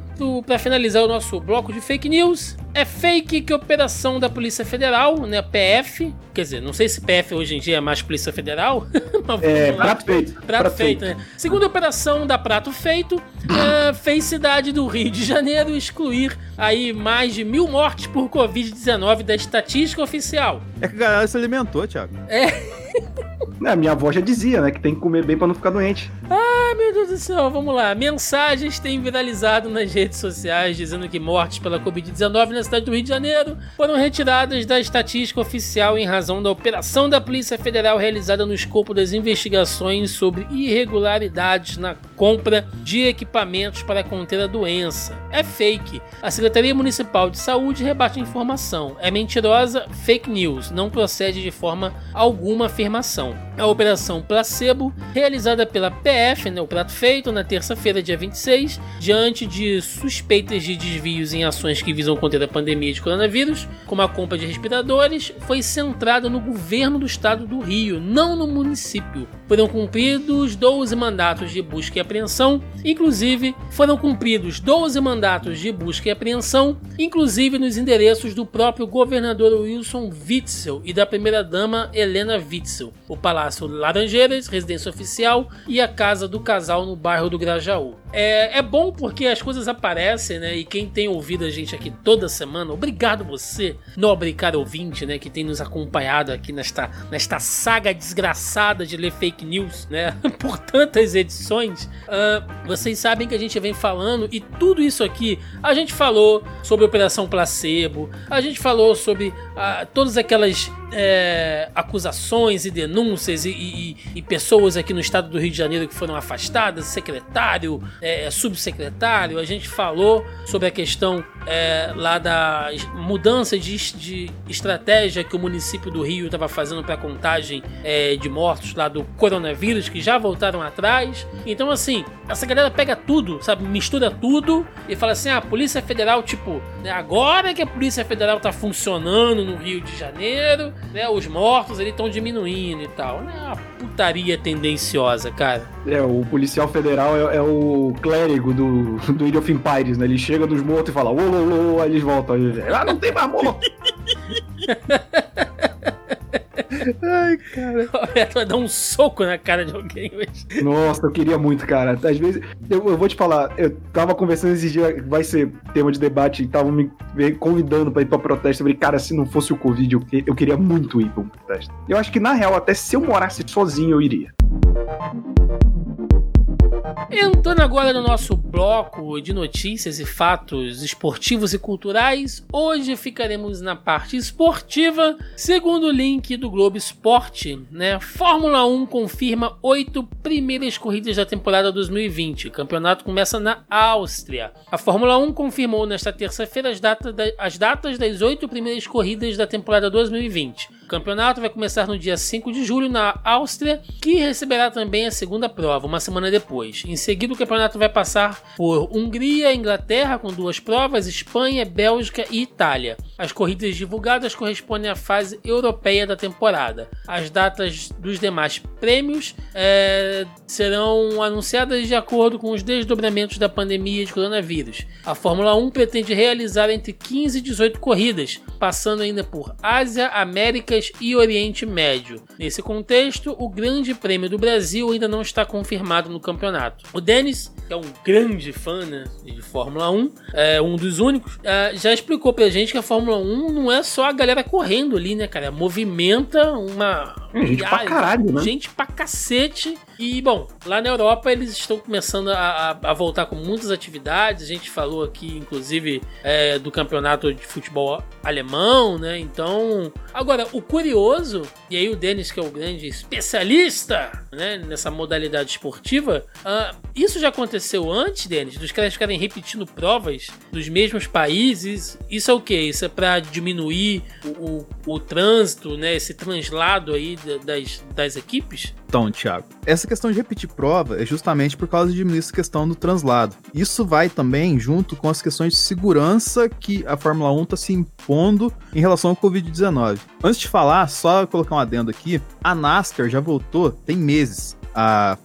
pra finalizar o nosso bloco de fake news, é fake que a operação da Polícia Federal, né, PF, quer dizer, não sei se PF hoje em dia é mais Polícia Federal, mas É, prato feito. Prato feito, né? Segundo a operação da Prato Feito, eh, fez cidade do Rio de Janeiro excluir aí mais de mil mortes por Covid-19 da estatística oficial. É que a galera se alimentou, Thiago. É, minha avó já dizia, né, que tem que comer bem pra não ficar doente. Ai, meu Deus do céu, vamos lá. Mensagens têm viralizado nas redes sociais dizendo que mortes pela Covid-19 na cidade do Rio de Janeiro foram retiradas da estatística oficial em razão da operação da Polícia Federal realizada no escopo das investigações sobre irregularidades na compra de equipamentos para conter a doença. É fake. A Secretaria Municipal de Saúde rebate a informação. É mentirosa, fake news. Não procede de forma alguma afirmação. A operação Placebo, realizada pela PF, né, o prato feito, na terça-feira, dia 26, diante de suspeitas de desvios em ações que visam conter a pandemia de coronavírus, como a compra de respiradores, foi centrada no governo do estado do Rio, não no município. Foram cumpridos 12 mandatos de busca e apreensão, inclusive foram cumpridos 12 mandatos de busca e apreensão, inclusive nos endereços do próprio governador Wilson Witzel e da primeira-dama Helena Witzel, o Palácio Laranjeiras, residência oficial, e a casa do casal no bairro do Grajaú. É, é bom porque as coisas aparecem, né? E quem tem ouvido a gente aqui toda semana, obrigado você, nobre cara ouvinte, né? Que tem nos acompanhado aqui nesta, nesta saga desgraçada de ler fake news, né? Por tantas edições. Ah, vocês sabem que a gente vem falando e tudo isso aqui a gente falou sobre Operação Placebo, a gente falou sobre ah, todas aquelas é, acusações e denúncias e, e- e pessoas aqui no estado do Rio de Janeiro que foram afastadas, secretário, é, subsecretário. A gente falou sobre a questão é, lá da mudança de, de estratégia que o município do Rio estava fazendo para contagem é, de mortos lá do coronavírus, que já voltaram atrás. Então, assim, essa galera pega tudo, sabe? Mistura tudo e fala assim: ah, a Polícia Federal, tipo, né, agora que a Polícia Federal tá funcionando no Rio de Janeiro, né? Os mortos estão diminuindo e tal. É uma putaria tendenciosa, cara. É, o policial federal é, é o clérigo do, do Age of Empires, né? Ele chega dos mortos e fala, ô, ô, ô, aí eles voltam. Aí, ah, não tem mais morto! Ai, cara. Roberto vai dar um soco na cara de alguém hoje. Nossa, eu queria muito, cara. Às vezes, eu, eu vou te falar, eu tava conversando esses dias, vai ser tema de debate, e estavam me convidando pra ir pra protesto. Eu falei, cara, se não fosse o Covid, eu, eu queria muito ir pra um protesto. Eu acho que, na real, até se eu morasse sozinho, eu iria. Entrando agora no nosso bloco de notícias e fatos esportivos e culturais, hoje ficaremos na parte esportiva, segundo o link do Globo Esporte, né? Fórmula 1 confirma oito primeiras corridas da temporada 2020. O campeonato começa na Áustria. A Fórmula 1 confirmou nesta terça-feira as, data da- as datas das oito primeiras corridas da temporada 2020. Campeonato vai começar no dia 5 de julho na Áustria, que receberá também a segunda prova, uma semana depois. Em seguida, o campeonato vai passar por Hungria, Inglaterra, com duas provas, Espanha, Bélgica e Itália. As corridas divulgadas correspondem à fase europeia da temporada. As datas dos demais prêmios eh, serão anunciadas de acordo com os desdobramentos da pandemia de coronavírus. A Fórmula 1 pretende realizar entre 15 e 18 corridas, passando ainda por Ásia, E Oriente Médio. Nesse contexto, o Grande Prêmio do Brasil ainda não está confirmado no campeonato. O Denis, que que é um grande fã né, de Fórmula 1, é um dos únicos, é, já explicou pra gente que a Fórmula 1 não é só a galera correndo ali, né, cara? Movimenta uma. É, gente pra caralho, né? Gente pra cacete. E, bom, lá na Europa eles estão começando a, a, a voltar com muitas atividades. A gente falou aqui, inclusive, é, do campeonato de futebol alemão, né? Então, agora, o curioso, e aí o Denis, que é o grande especialista né, nessa modalidade esportiva, uh, isso já aconteceu antes, Denis, dos caras ficarem repetindo provas dos mesmos países. Isso é o que? Isso é para diminuir o, o, o, trânsito, né? Esse translado aí das, das equipes? Então, Thiago, essa questão de repetir prova é justamente por causa de essa questão do translado. Isso vai também junto com as questões de segurança que a Fórmula 1 está se impondo em relação ao Covid-19. Antes de falar, só colocar um adendo aqui, a NASCAR já voltou tem meses a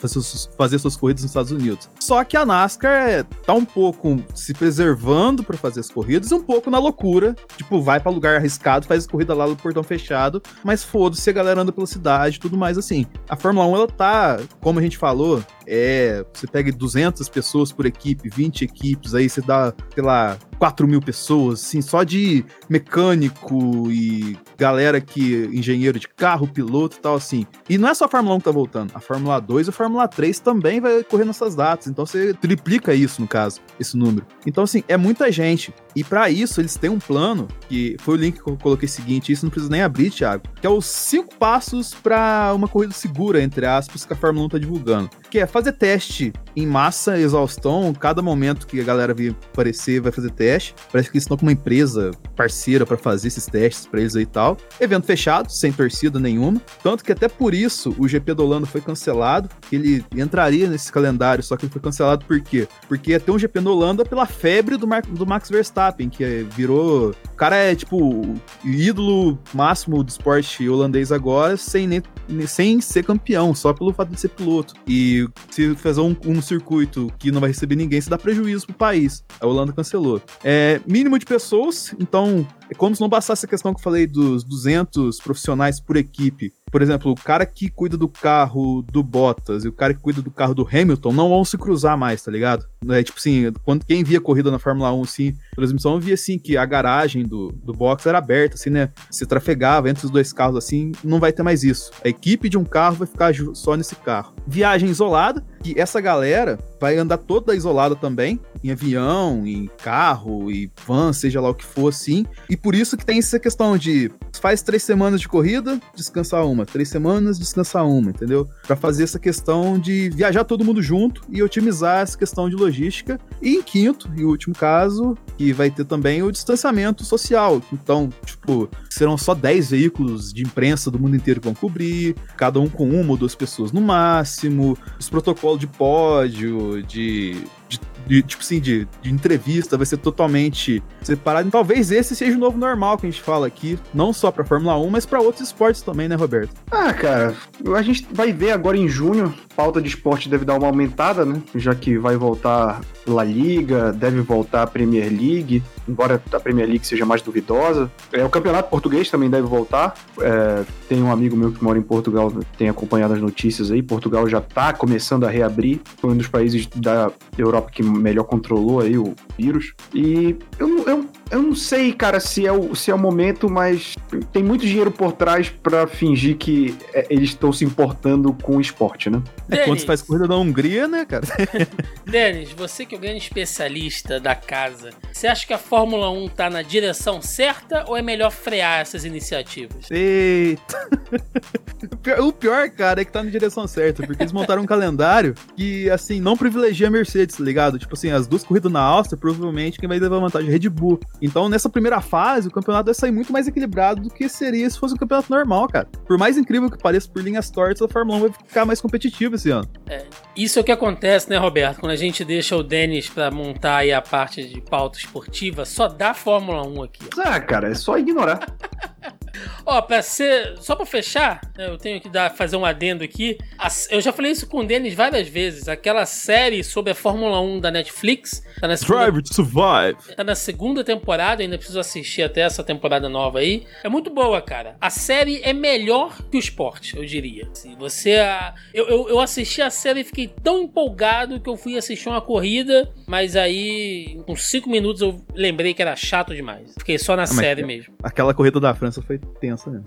fazer suas corridas nos Estados Unidos. Só que a NASCAR tá um pouco se preservando para fazer as corridas um pouco na loucura. Tipo, vai para lugar arriscado, faz corrida lá no portão fechado, mas foda-se a galera anda pela cidade tudo mais assim. A Fórmula 1, ela tá, como a gente falou, é, você pega 200 pessoas por equipe, 20 equipes, aí você dá, sei lá, 4 mil pessoas, assim, só de mecânico e galera que, engenheiro de carro, piloto e tal, assim. E não é só a Fórmula 1 que tá voltando, a Fórmula 2 e a Fórmula 3 também vai correr nessas datas, então você triplica isso, no caso, esse número. Então, assim, é muita gente. E para isso, eles têm um plano, que foi o link que eu coloquei seguinte, isso não precisa nem abrir, Thiago, que é os cinco passos para uma corrida segura, entre aspas, que a Fórmula 1 tá divulgando. Que é fazer teste em massa, exaustão, cada momento que a galera vir aparecer vai fazer teste. Parece que eles estão com uma empresa parceira para fazer esses testes para eles aí e tal. Evento fechado, sem torcida nenhuma. Tanto que até por isso o GP do Holanda foi cancelado. Ele entraria nesse calendário, só que ele foi cancelado por quê? Porque ia ter um GP no Holanda pela febre do, Mar do Max Verstappen, que virou. O cara é tipo o ídolo máximo do esporte holandês agora, sem, nem, sem ser campeão, só pelo fato de ser piloto. E se fazer um, um circuito que não vai receber ninguém, se dá prejuízo pro país. A Holanda cancelou. É mínimo de pessoas, então é como se não bastasse a questão que eu falei dos 200 profissionais por equipe. Por exemplo, o cara que cuida do carro do Bottas e o cara que cuida do carro do Hamilton não vão se cruzar mais, tá ligado? É tipo assim, quando quem via corrida na Fórmula 1, assim, transmissão, via assim que a garagem do, do box era aberta, assim, né? Se trafegava entre os dois carros assim, não vai ter mais isso. A equipe de um carro vai ficar só nesse carro. Viagem isolada, que essa galera vai andar toda isolada também, em avião, em carro, e van, seja lá o que for, assim. E por isso que tem essa questão de faz três semanas de corrida, descansar uma, três semanas, descansar uma, entendeu? Para fazer essa questão de viajar todo mundo junto e otimizar essa questão de logística. E em quinto e último caso, que vai ter também o distanciamento social. Então, tipo, serão só 10 veículos de imprensa do mundo inteiro que vão cobrir, cada um com uma ou duas pessoas no máximo, os protocolos de pódio, de de, de, tipo assim, de, de entrevista, vai ser totalmente separado. E talvez esse seja o novo normal que a gente fala aqui, não só pra Fórmula 1, mas para outros esportes também, né, Roberto? Ah, cara, a gente vai ver agora em junho, pauta de esporte deve dar uma aumentada, né? Já que vai voltar La Liga, deve voltar a Premier League, embora a Premier League seja mais duvidosa. É, o Campeonato Português também deve voltar. É, tem um amigo meu que mora em Portugal, tem acompanhado as notícias aí. Portugal já está começando a reabrir, foi um dos países da Europa que melhor controlou aí o vírus. E eu, eu, eu não sei, cara, se é, o, se é o momento, mas tem muito dinheiro por trás para fingir que é, eles estão se importando com o esporte, né? É, quando você faz corrida na Hungria, né, cara? Denis, você que é o grande especialista da casa, você acha que a Fórmula 1 tá na direção certa ou é melhor frear essas iniciativas? Eita! o pior, cara, é que tá na direção certa, porque eles montaram um calendário que, assim, não privilegia a Mercedes, tá ligado? Tipo assim, as duas corridas na Áustria, provavelmente quem vai levar vantagem é Red Bull. Então, nessa primeira fase, o campeonato vai sair muito mais equilibrado do que seria se fosse um campeonato normal, cara. Por mais incrível que pareça por linhas tortas, a Fórmula 1 vai ficar mais competitiva esse ano. É, isso é o que acontece, né, Roberto? Quando a gente deixa o Denis para montar aí a parte de pauta esportiva, só dá Fórmula 1 aqui. Ah, cara, é só ignorar. Ó, pra ser. Só pra fechar, né, eu tenho que dar, fazer um adendo aqui. Eu já falei isso com o Denis várias vezes. Aquela série sobre a Fórmula 1 da Netflix. Tá na segunda, Drive to Survive. Tá na segunda temporada, ainda preciso assistir até essa temporada nova aí. É muito boa, cara. A série é melhor que o esporte, eu diria. Se você. Eu, eu, eu assisti a série e fiquei tão empolgado que eu fui assistir uma corrida, mas aí, com cinco minutos, eu lembrei que era chato demais. Fiquei só na ah, série mesmo. Aquela corrida da França foi tensa mesmo.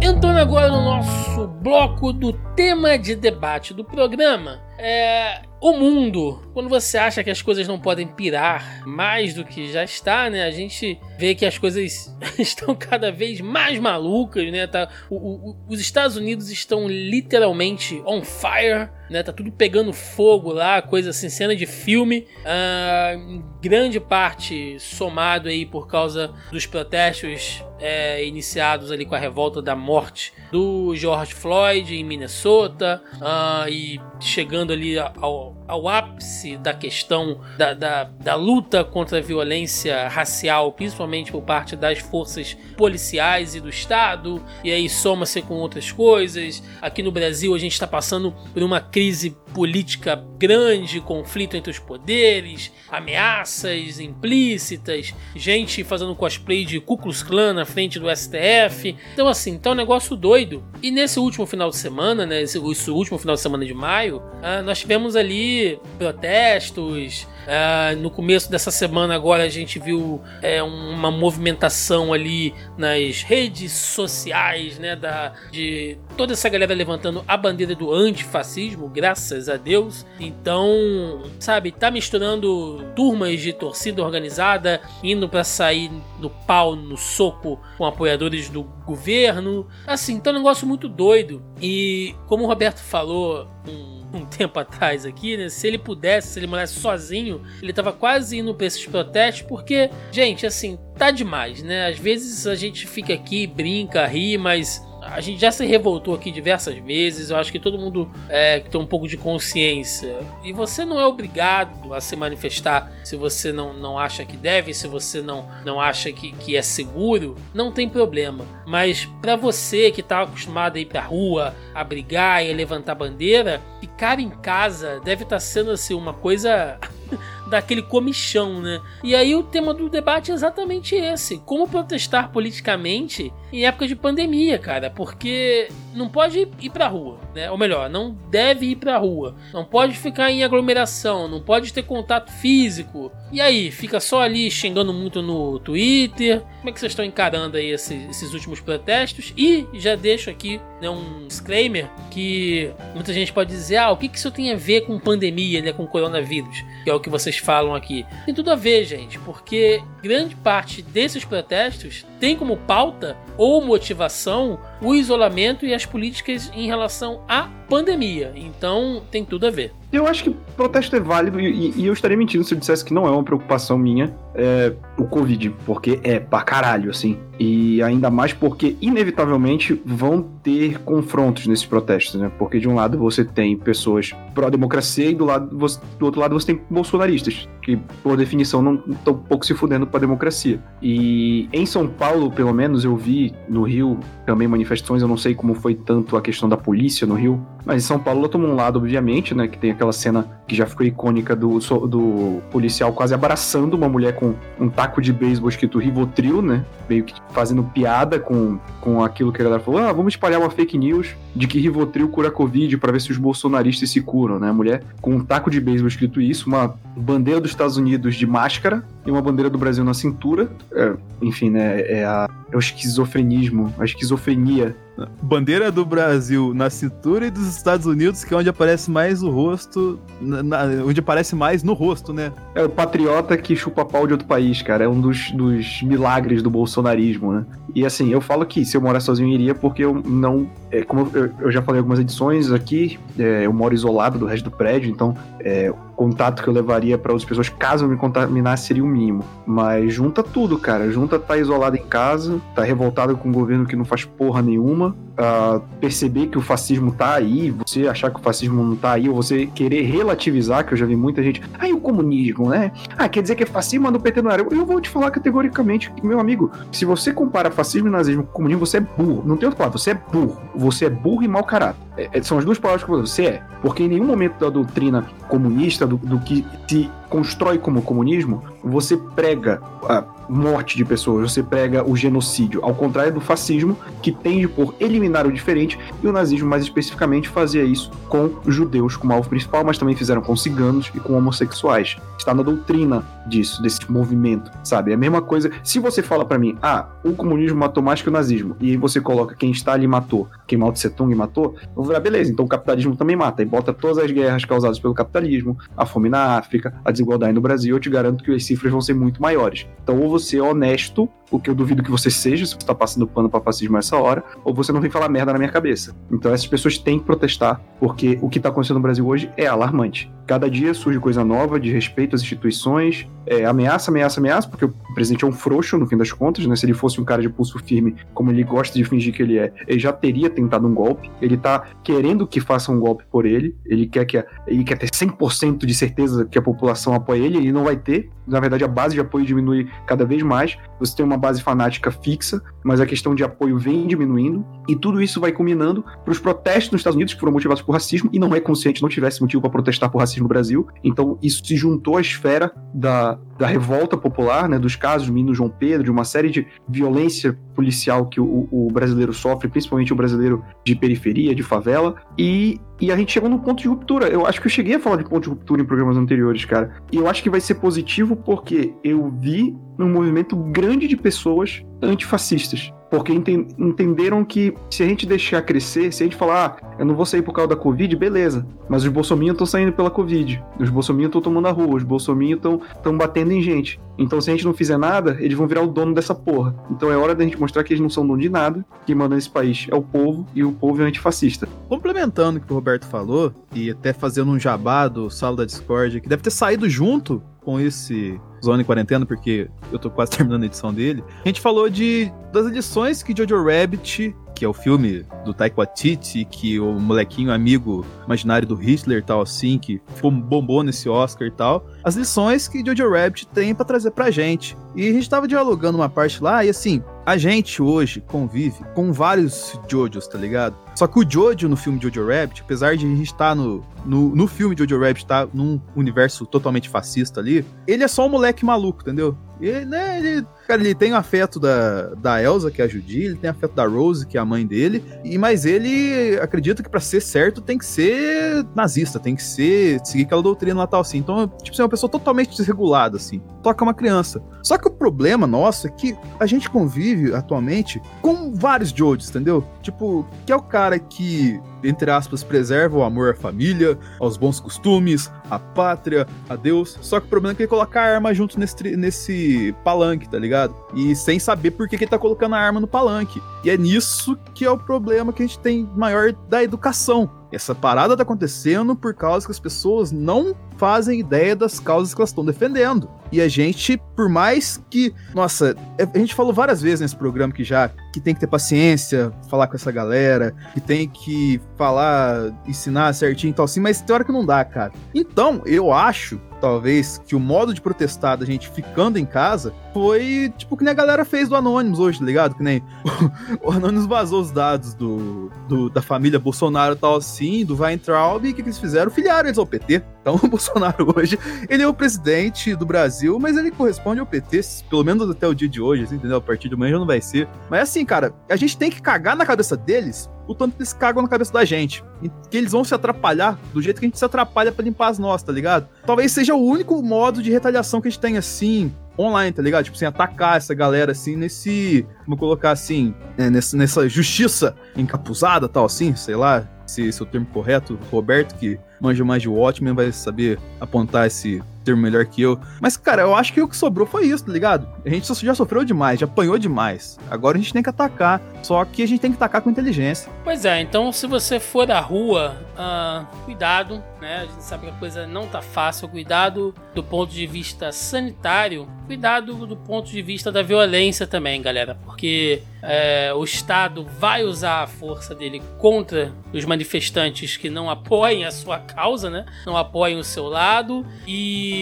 Entrando agora no nosso bloco do tema de debate do programa, é, o mundo, quando você acha que as coisas não podem pirar mais do que já está, né? A gente vê que as coisas estão cada vez mais malucas, né? Tá, o, o, os Estados Unidos estão literalmente on fire, né? Tá tudo pegando fogo lá, coisa assim, cena de filme. Uh, grande parte somado aí por causa dos protestos é, iniciados ali com a revolta da morte do George Floyd em Minnesota uh, e chegando ali ao, ao ápice da questão da, da, da, luta contra a violência racial, principalmente por parte das forças policiais e do Estado, e aí soma-se com outras coisas. Aqui no Brasil a gente está passando por uma crise política grande, conflito entre os poderes, ameaças implícitas, gente fazendo cosplay de Ku Klux Klan na frente do STF. Então, assim, tá um negócio doido. E nesse último final de semana, né, esse, esse último final de semana de maio, ah, nós tivemos ali protestos, Uh, no começo dessa semana agora a gente viu é, uma movimentação ali nas redes sociais, né, da, de toda essa galera levantando a bandeira do antifascismo, graças a Deus. Então, sabe, tá misturando turmas de torcida organizada, indo para sair no pau, no soco com apoiadores do governo. Assim, tá um negócio muito doido. E como o Roberto falou, um um tempo atrás aqui, né? Se ele pudesse, se ele morasse sozinho, ele tava quase indo pra esses protestos, porque, gente, assim, tá demais, né? Às vezes a gente fica aqui, brinca, ri, mas a gente já se revoltou aqui diversas vezes. Eu acho que todo mundo é, tem um pouco de consciência. E você não é obrigado a se manifestar se você não, não acha que deve, se você não, não acha que, que é seguro, não tem problema. Mas para você que tá acostumado a ir pra rua, a brigar e a levantar bandeira, ficar em casa deve estar tá sendo assim uma coisa daquele comichão, né? E aí o tema do debate é exatamente esse: como protestar politicamente em época de pandemia, cara, porque não pode ir pra rua, né? Ou melhor, não deve ir pra rua, não pode ficar em aglomeração, não pode ter contato físico. E aí, fica só ali xingando muito no Twitter. Como é que vocês estão encarando aí esses, esses últimos protestos? E já deixo aqui né, um disclaimer que muita gente pode dizer: ah, o que, que isso tem a ver com pandemia, né, com coronavírus? Que é o que vocês falam aqui. Tem tudo a ver, gente, porque grande parte desses protestos tem como pauta ou motivação o isolamento e as políticas em relação à pandemia. Então tem tudo a ver. Eu acho que protesto é válido e, e eu estaria mentindo se eu dissesse que não é uma preocupação minha é, o Covid, porque é pra caralho, assim. E ainda mais porque, inevitavelmente, vão ter confrontos nesses protestos, né? Porque de um lado você tem pessoas pró-democracia e do, lado, você, do outro lado você tem bolsonaristas, que por definição não estão pouco se fudendo pra democracia. E em São Paulo, pelo menos, eu vi no Rio também manifestações, eu não sei como foi tanto a questão da polícia no Rio, mas em São Paulo tomou um lado, obviamente, né? Que tem aquela cena que já ficou icônica do, do policial quase abraçando uma mulher com um taco de beisebol escrito Rivotril, né? Meio que fazendo piada com, com aquilo que a galera falou. Ah, vamos espalhar uma fake news de que Rivotril cura Covid para ver se os bolsonaristas se curam, né? A mulher com um taco de beisebol escrito isso, uma bandeira dos Estados Unidos de máscara e uma bandeira do Brasil na cintura. É, enfim, né? É, a, é o esquizofrenismo, a esquizofrenia Bandeira do Brasil na cintura e dos Estados Unidos, que é onde aparece mais o rosto, na, na, onde aparece mais no rosto, né? É o patriota que chupa pau de outro país, cara. É um dos, dos milagres do bolsonarismo, né? E assim, eu falo que se eu morar sozinho iria porque eu não. É, como eu, eu já falei algumas edições aqui, é, eu moro isolado do resto do prédio, então é, contato que eu levaria para outras pessoas caso eu me contaminasse seria o mínimo. Mas junta tudo, cara. Junta tá isolado em casa, tá revoltado com um governo que não faz porra nenhuma, uh, perceber que o fascismo tá aí, você achar que o fascismo não tá aí, ou você querer relativizar, que eu já vi muita gente. Ah, e o comunismo, né? Ah, quer dizer que é fascismo, mas PT não era. Eu vou te falar categoricamente, meu amigo, se você compara fascismo e nazismo com comunismo, você é burro. Não tem outra palavra, você é burro. Você é burro e mau caráter. É, é são as duas palavras que você é. Porque em nenhum momento da doutrina comunista, do, do que se constrói como comunismo, você prega a morte de pessoas, você prega o genocídio, ao contrário do fascismo, que tende por eliminar o diferente, e o nazismo, mais especificamente, fazia isso com judeus como alvo principal, mas também fizeram com ciganos e com homossexuais. Está na doutrina disso, desse movimento, sabe? É a mesma coisa. Se você fala para mim, ah, o comunismo matou mais que o nazismo, e aí você coloca quem está ali matou, quem Mao Tse Tung matou, eu vou falar, beleza, então o capitalismo também mata, e bota todas as guerras causadas pelo capitalismo, a fome na África, a desigualdade no Brasil, eu te garanto que as cifras vão ser muito maiores. Então, ou você é honesto, o que eu duvido que você seja, se você tá passando pano pra fascismo essa hora, ou você não vem falar merda na minha cabeça. Então, essas pessoas têm que protestar, porque o que tá acontecendo no Brasil hoje é alarmante. Cada dia surge coisa nova de respeito às instituições, é, ameaça, ameaça, ameaça, porque o presidente é um frouxo, no fim das contas, né? Se ele fosse um cara de pulso firme, como ele gosta de fingir que ele é, ele já teria tentado um golpe. Ele tá querendo que faça um golpe por ele, ele quer que a, ele quer ter 100% de certeza que a população apoie ele, ele não vai ter. Na verdade, a base de apoio diminui cada vez mais. Você tem uma base fanática fixa, mas a questão de apoio vem diminuindo, e tudo isso vai culminando para os protestos nos Estados Unidos que foram motivados por racismo, e não é consciente, não tivesse motivo para protestar por racismo no Brasil. Então, isso se juntou à esfera da, da revolta popular, né, dos casos do menino João Pedro, de uma série de violência policial que o, o brasileiro sofre, principalmente o brasileiro de periferia, de favela, e, e a gente chegou num ponto de ruptura. Eu acho que eu cheguei a falar de ponto de ruptura em programas anteriores, cara. E eu acho que vai ser positivo porque eu vi um movimento grande de pessoas antifascistas porque entenderam que se a gente deixar crescer, se a gente falar, ah, eu não vou sair por causa da Covid, beleza. Mas os bolsominhos estão saindo pela Covid. Os bolsominhos estão tomando a rua, os bolsominhos estão batendo em gente. Então, se a gente não fizer nada, eles vão virar o dono dessa porra. Então é hora da gente mostrar que eles não são dono de nada, que manda nesse país é o povo e o povo é antifascista. Complementando o que o Roberto falou, e até fazendo um jabá do Sala da Discord, que deve ter saído junto com esse Zona em Quarentena, porque eu tô quase terminando a edição dele. A gente falou de das edições que Jojo Rabbit que é o filme do Taika Waititi, que o molequinho amigo imaginário do Hitler e tal, assim, que bombou nesse Oscar e tal, as lições que Jojo Rabbit tem para trazer pra gente. E a gente tava dialogando uma parte lá, e assim, a gente hoje convive com vários Jojos, tá ligado? Só que o Jojo no filme Jojo Rabbit, apesar de a gente estar no, no, no filme Jojo Rabbit estar tá num universo totalmente fascista ali, ele é só um moleque maluco, entendeu? E, né, ele Cara, ele tem o afeto da, da Elsa, que é a Judy, ele tem o afeto da Rose, que é a mãe dele, e mas ele acredita que para ser certo tem que ser nazista, tem que ser seguir aquela doutrina lá tal assim. Então, tipo, é uma pessoa totalmente desregulada assim. Toca uma criança. Só que o problema nosso é que a gente convive atualmente com vários Jojos, entendeu? Tipo, que é o cara que entre aspas, preserva o amor à família, aos bons costumes, à pátria, a Deus. Só que o problema é que ele coloca a arma junto nesse, nesse palanque, tá ligado? E sem saber por que, que ele tá colocando a arma no palanque. E é nisso que é o problema que a gente tem maior da educação. Essa parada tá acontecendo por causa que as pessoas não fazem ideia das causas que elas estão defendendo. E a gente, por mais que. Nossa, é, a gente falou várias vezes nesse programa que já que tem que ter paciência, falar com essa galera, que tem que falar, ensinar certinho e tal assim, mas tem hora que não dá, cara. Então, eu acho talvez, que o modo de protestar da gente ficando em casa foi tipo que nem a galera fez do Anonymous hoje, tá ligado? Que nem o, Anonymous vazou os dados do, do, da família Bolsonaro e tal assim, do Weintraub, e o que, que eles fizeram? Filiaram eles ao PT. Então o Bolsonaro hoje, ele é o presidente do Brasil, mas ele corresponde ao PT, pelo menos até o dia de hoje, assim, entendeu? A partir de amanhã já não vai ser. Mas assim, cara, a gente tem que cagar na cabeça deles o tanto que eles cagam na cabeça da gente. Que eles vão se atrapalhar do jeito que a gente se atrapalha para limpar as nossas, tá ligado? Talvez seja o único modo de retaliação que a gente tem assim, online, tá ligado? Tipo, assim, atacar essa galera assim nesse. Vamos colocar assim, é, nessa, nessa justiça encapuzada, tal, assim, sei lá, se esse é o termo correto. Roberto, que manja mais de Watchmen, vai saber apontar esse termo melhor que eu. Mas, cara, eu acho que o que sobrou foi isso, tá ligado? A gente já sofreu demais, já apanhou demais. Agora a gente tem que atacar. Só que a gente tem que atacar com inteligência. Pois é, então se você for à rua, ah, cuidado, né? A gente sabe que a coisa não tá fácil. Cuidado do ponto de vista sanitário, cuidado do ponto de vista da violência também, galera. Porque é, o Estado vai usar a força dele contra os manifestantes que não apoiem a sua causa, né? Não apoiem o seu lado e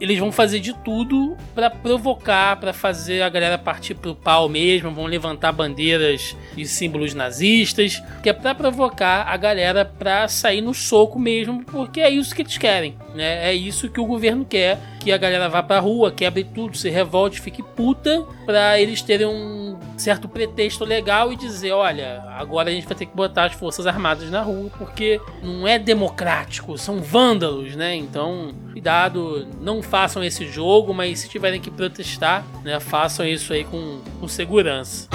eles vão fazer de tudo para provocar, para fazer a galera partir pro pau mesmo, vão levantar bandeiras e símbolos nazistas, que é para provocar a galera para sair no soco mesmo, porque é isso que eles querem, né? É isso que o governo quer, que a galera vá pra rua, quebre tudo, se revolte, fique puta, para eles terem um certo pretexto legal e dizer, olha, agora a gente vai ter que botar as forças armadas na rua, porque não é democrático, são vândalos, né? Então, cuidado, não façam esse jogo, mas se tiverem que protestar, né, façam isso aí com, com segurança.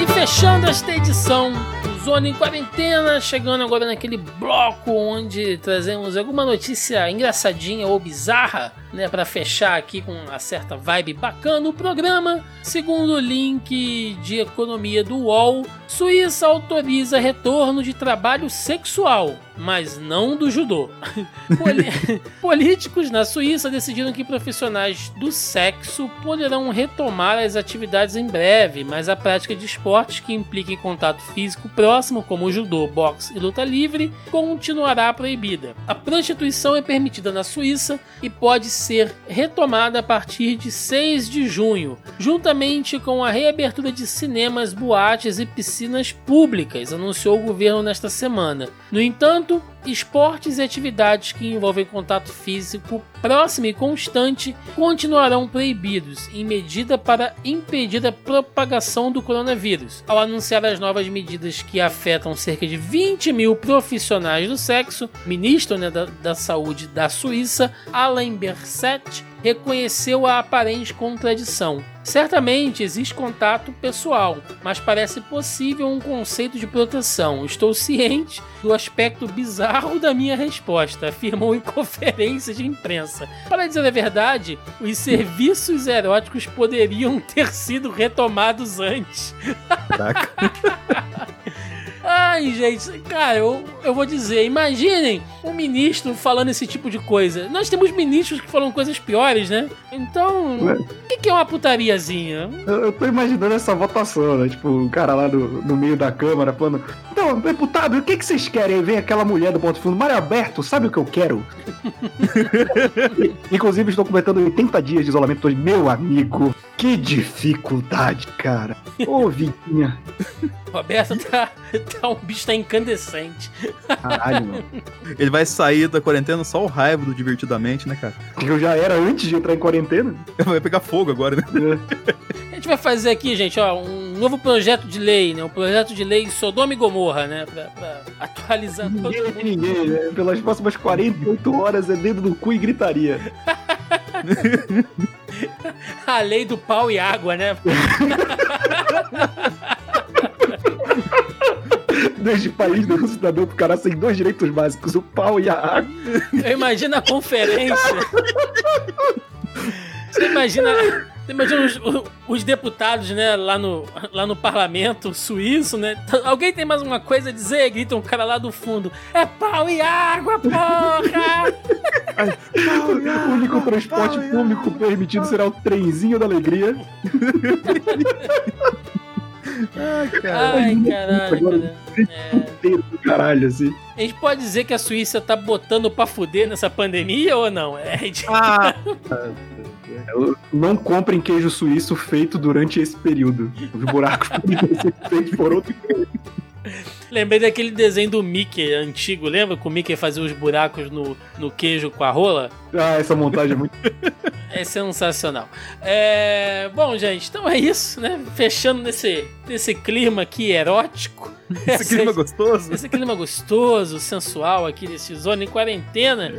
E fechando esta edição Zona em Quarentena, chegando agora naquele bloco onde trazemos alguma notícia engraçadinha ou bizarra, né, para fechar aqui com uma certa vibe bacana o programa. Segundo o link de economia do UOL, Suíça autoriza retorno de trabalho sexual, mas não do judô. Poli- Políticos na Suíça decidiram que profissionais do sexo poderão retomar as atividades em breve, mas a prática de esportes que impliquem contato físico próximo, como judô, boxe e luta livre, continuará proibida. A prostituição é permitida na Suíça e pode ser retomada a partir de 6 de junho, juntamente com a reabertura de cinemas, boates e piscinas públicas, anunciou o governo nesta semana. No entanto, esportes e atividades que envolvem contato físico próximo e constante continuarão proibidos em medida para impedir a propagação do coronavírus. Ao anunciar as novas medidas que afetam cerca de 20 mil profissionais do sexo, ministro né, da, da Saúde da Suíça, Alain Berset, reconheceu a aparente contradição. Certamente existe contato pessoal, mas parece possível um conceito de proteção. Estou ciente do aspecto bizarro da minha resposta, afirmou em conferência de imprensa. Para dizer a verdade, os serviços eróticos poderiam ter sido retomados antes. Caraca. Ai, gente, cara, eu, eu vou dizer, imaginem um ministro falando esse tipo de coisa. Nós temos ministros que falam coisas piores, né? Então, o que, que é uma putariazinha? Eu, eu tô imaginando essa votação, né? Tipo, o cara lá no, no meio da câmara falando: Então, deputado, o que, que vocês querem? Aí vem aquela mulher do ponto fundo, Mário Alberto, sabe o que eu quero? Inclusive, estou completando 80 dias de isolamento hoje. Meu amigo, que dificuldade, cara. Ô, Vitinha. Roberto tá, tá um bicho tá incandescente. Caralho, mano. Ele vai sair da quarentena só o raiva do Divertidamente, né, cara? Eu já era antes de entrar em quarentena. Vai pegar fogo agora, né? A gente vai fazer aqui, gente, ó, um novo projeto de lei, né? Um projeto de lei Sodoma e Gomorra, né? Pra, pra atualizar todo Ninguém é de mundo. ninguém, né? Pelas próximas 48 horas é dedo no cu e gritaria. A lei do pau e água, né? Desde país do cidadão pro cara sem dois direitos básicos, o pau e a água. Eu imagino a conferência. Você imagina, imagina os, os deputados, né, lá no, lá no parlamento suíço, né? Alguém tem mais uma coisa a dizer? Grita um cara lá do fundo. É pau e água, porra! O único transporte público permitido será o trenzinho da alegria. Ai, cara. Ai, caralho, cara. É, caralho, assim. a gente pode dizer que a Suíça tá botando pra fuder nessa pandemia ou não? É, de- Ah, Não comprem queijo suíço feito durante esse período. Os buracos feitos por outro Lembrei daquele desenho do Mickey antigo, lembra? Que o Mickey fazia os buracos no, no queijo com a rola? Ah, essa montagem é muito. É sensacional. É, Bom, gente, então é isso, né? Fechando nesse, nesse clima aqui erótico. esse clima gostoso. Esse clima gostoso, sensual aqui desse Zona em Quarentena.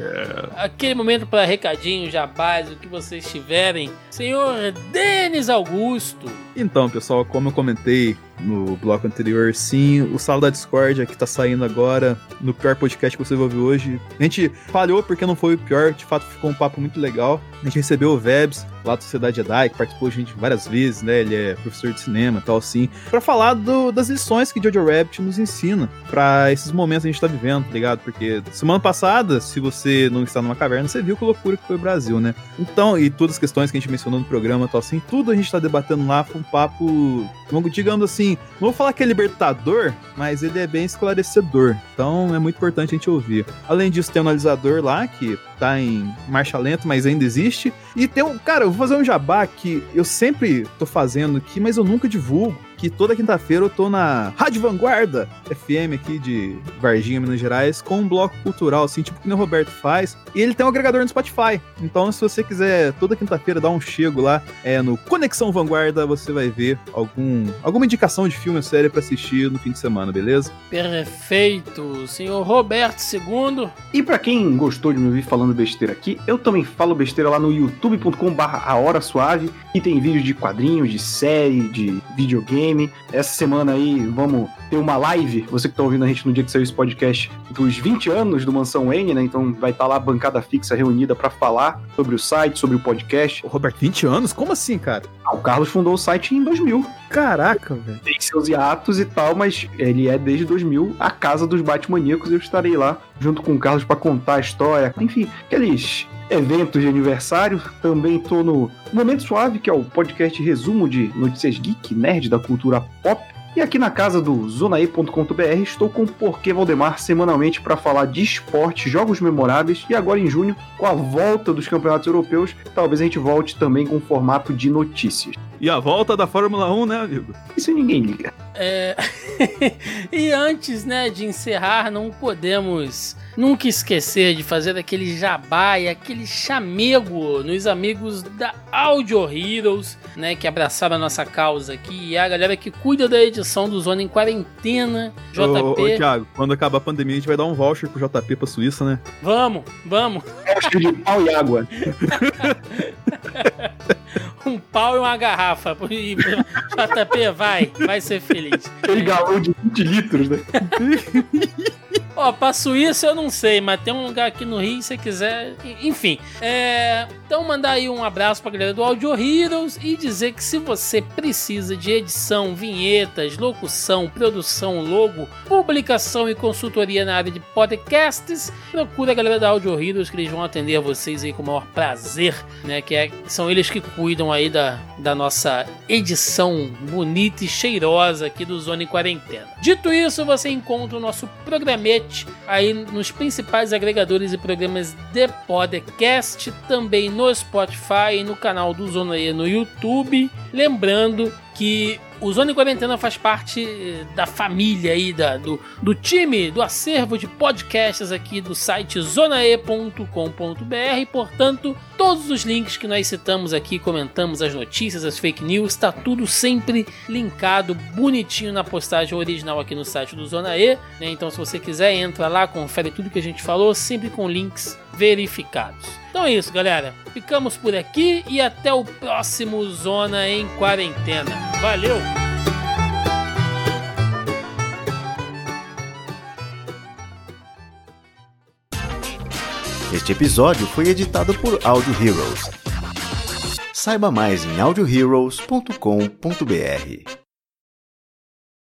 Aquele momento para recadinho, jabás, o que vocês tiverem. Senhor Denis Augusto. Então, pessoal, como eu comentei no bloco anterior, sim. O Sala da Discord que tá saindo agora, no pior podcast que você vai ouvir hoje. A gente falhou porque não foi o pior, de fato ficou um papo muito legal. A gente recebeu o Vebs, lá da Sociedade Jedi, que participou de gente várias vezes, né? Ele é professor de cinema e tal, assim, para falar do, das lições que Jojo Rabbit nos ensina para esses momentos que a gente tá vivendo, tá ligado? Porque semana passada, se você não está numa caverna, você viu que loucura que foi o Brasil, né? Então, e todas as questões que a gente mencionou no programa, tal, assim, tudo a gente tá debatendo lá foi um papo, digamos assim, não vou falar que é libertador, mas ele é bem esclarecedor. Então é muito importante a gente ouvir. Além disso, tem um analisador lá que tá em marcha lenta, mas ainda existe. E tem um. Cara, eu vou fazer um jabá que eu sempre tô fazendo aqui, mas eu nunca divulgo que toda quinta-feira eu tô na Rádio Vanguarda FM aqui de Varginha, Minas Gerais, com um bloco cultural, assim, tipo que o Roberto faz. E ele tem um agregador no Spotify. Então, se você quiser toda quinta-feira dar um chego lá é, no Conexão Vanguarda, você vai ver algum, alguma indicação de filme ou série pra assistir no fim de semana, beleza? Perfeito, senhor Roberto II. E para quem gostou de me ouvir falando besteira aqui, eu também falo besteira lá no youtube.com/barra A Hora Suave e tem vídeos de quadrinhos, de série, de videogame Essa semana aí vamos ter uma live, você que tá ouvindo a gente no dia que saiu esse podcast, dos 20 anos do Mansão N, né? Então vai estar tá lá a bancada fixa reunida para falar sobre o site, sobre o podcast. Ô, Roberto, 20 anos? Como assim, cara? Ah, o Carlos fundou o site em 2000. Caraca, velho. Tem seus hiatos e tal, mas ele é desde 2000 a casa dos Batmaníacos. Eu estarei lá junto com o Carlos para contar a história. Enfim, aqueles eventos de aniversário. Também tô no Momento Suave, que é o podcast resumo de notícias geek, nerd da cultura pop. E aqui na casa do zonae.com.br estou com o Porquê Valdemar semanalmente para falar de esporte, jogos memoráveis e agora em junho, com a volta dos campeonatos europeus, talvez a gente volte também com o formato de notícias. E a volta da Fórmula 1, né, amigo? Isso ninguém liga. É... e antes, né, de encerrar, não podemos nunca esquecer de fazer aquele jabá e aquele chamego nos amigos da Audio Heroes, né, que abraçaram a nossa causa aqui, e a galera que cuida da edição do Zona em Quarentena, JP. Ô, ô, Thiago, quando acabar a pandemia, a gente vai dar um voucher pro JP pra Suíça, né? Vamos, vamos. Voucher de pau e água. um pau e uma garrafa. E, JP, vai, vai ser feliz. Aquele galão de 20 litros, né? Ó, pra Suíça eu não sei, mas tem um lugar aqui no Rio se quiser. Enfim. É... Então mandar aí um abraço pra galera do Audio Heroes e dizer que se você precisa de edição, vinhetas, locução, produção, logo, publicação e consultoria na área de podcasts, procura a galera da Audio Heroes que eles vão atender vocês aí com o maior prazer, né? Que é... são eles que cuidam aí da, da nossa edição bonita e cheirosa aqui do Zona em Quarentena. Dito isso, você encontra o nosso programete aí nos principais agregadores e programas de podcast, também no Spotify e no canal do Zona E no YouTube. Lembrando que o Zona Quarentena faz parte eh, da família aí, da, do, do time, do acervo de podcasts aqui do site zonae.com.br. Portanto, todos os links que nós citamos aqui, comentamos as notícias, as fake news, está tudo sempre linkado bonitinho na postagem original aqui no site do Zona E. Né? Então, se você quiser, entra lá, confere tudo que a gente falou, sempre com links verificados. Então é isso, galera. Ficamos por aqui e até o próximo Zona em Quarentena. Valeu! Este episódio foi editado por Audio Heroes. Saiba mais em audioheroes.com.br.